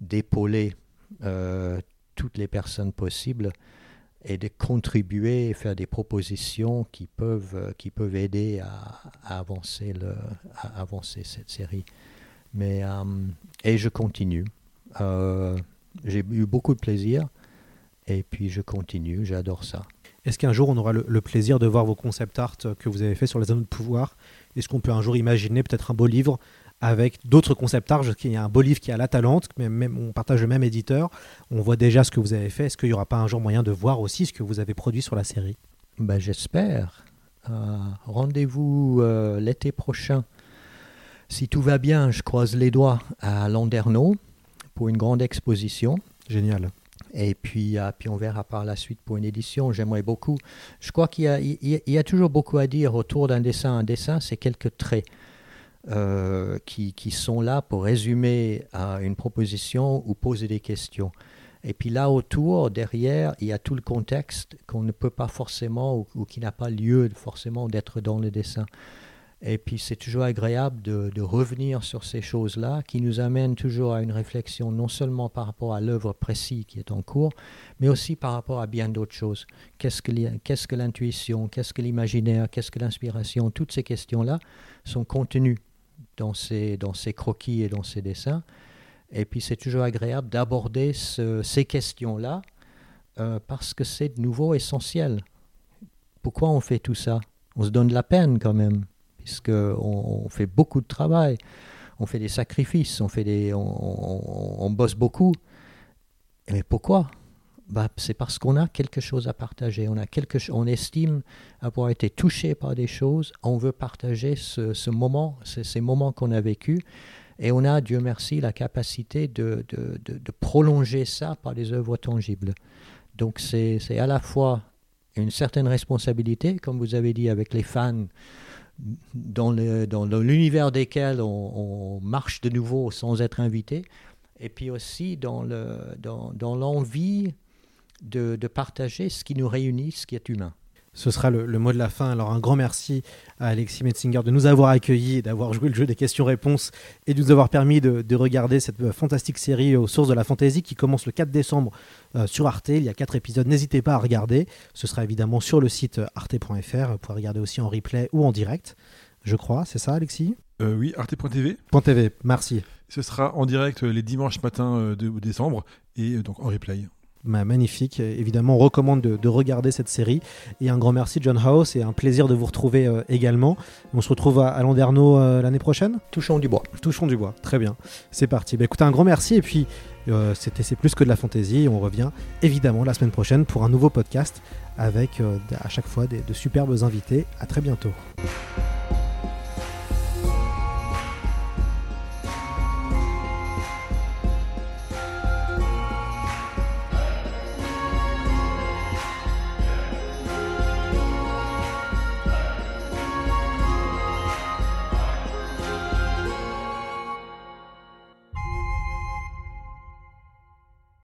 d'épauler euh, toutes les personnes possibles et de contribuer et faire des propositions qui peuvent, euh, qui peuvent aider à, avancer, le, à avancer cette série. Mais, euh, et je continue. Euh, j'ai eu beaucoup de plaisir et puis je continue, j'adore ça. Est-ce qu'un jour on aura le, le, plaisir de voir vos concept art que vous avez fait sur les anneaux de pouvoir? Est-ce qu'on peut un jour imaginer peut-être un beau livre avec d'autres concept art Il y a un beau livre qui est à la Talente, même, on partage le même éditeur. On voit déjà ce que vous avez fait. Est-ce qu'il n'y aura pas un jour moyen de voir aussi ce que vous avez produit sur la série? Ben, J'espère. Euh, Rendez-vous euh, l'été prochain. Si tout va bien, je croise les doigts à Landerneau pour une grande exposition. Génial. Et puis, euh, puis on verra par la suite pour une édition. J'aimerais beaucoup. Je crois qu'il y, y, y, a toujours beaucoup à dire autour d'un dessin. Un dessin, c'est quelques traits euh, qui, qui, sont là pour résumer une proposition ou poser des questions. Et puis là autour, derrière, il y a tout le contexte qu'on ne peut pas forcément ou, qui n'a pas lieu forcément d'être dans le dessin. Et puis c'est toujours agréable de, de, revenir sur ces choses-là qui nous amènent toujours à une réflexion non seulement par rapport à l'œuvre précise qui est en cours, mais aussi par rapport à bien d'autres choses. Qu'est-ce que, qu'est-ce que l'intuition, qu'est-ce que l'imaginaire, qu'est-ce que l'inspiration, toutes ces questions-là sont contenues dans ces, dans croquis et dans ces dessins. Et puis c'est toujours agréable d'aborder ce, ces questions-là euh, parce que c'est de nouveau essentiel. Pourquoi on fait tout ça? On se donne la peine quand même puisqu'on on fait beaucoup de travail, on fait des sacrifices, on, fait des, on bosse beaucoup. Mais pourquoi? Bah, C'est parce qu'on a quelque chose à partager, on, a quelque, on estime avoir été touché par des choses, on veut partager ce, ce moment, ces moments qu'on a vécus, et on a, Dieu merci, la capacité de, de, de, prolonger ça par des œuvres tangibles. Donc c'est à la fois une certaine responsabilité, comme vous avez dit, avec les fans, dans l'univers dans desquels on, marche de nouveau sans être invité, et puis aussi dans l'envie dans, de, de, partager ce qui nous réunit, ce qui est humain. Ce sera le, le, mot de la fin. Alors un grand merci à Alexis Metzinger de nous avoir accueillis, d'avoir joué le jeu des questions-réponses et de nous avoir permis de, de, regarder cette fantastique série aux sources de la fantaisie qui commence le 4 décembre euh, sur Arte. Il y a quatre épisodes, n'hésitez pas à regarder. Ce sera évidemment sur le site arte.fr. Vous pourrez regarder aussi en replay ou en direct, je crois. C'est ça Alexis? Euh, Oui, arte.tv. .tv, merci. Ce sera en direct les dimanches matins de décembre et donc en replay magnifique. Évidemment, on recommande de, de, regarder cette série. Et un grand merci, John House, et un plaisir de vous retrouver euh, également. On se retrouve à, à Landerneau euh, l'année prochaine? Touchons du bois. Touchons du bois, très bien. C'est parti. Bah, écoutez, un grand merci. Et puis, euh, c'était C'est plus que de la fantaisie. On revient évidemment la semaine prochaine pour un nouveau podcast avec à chaque fois des, de superbes invités. À très bientôt.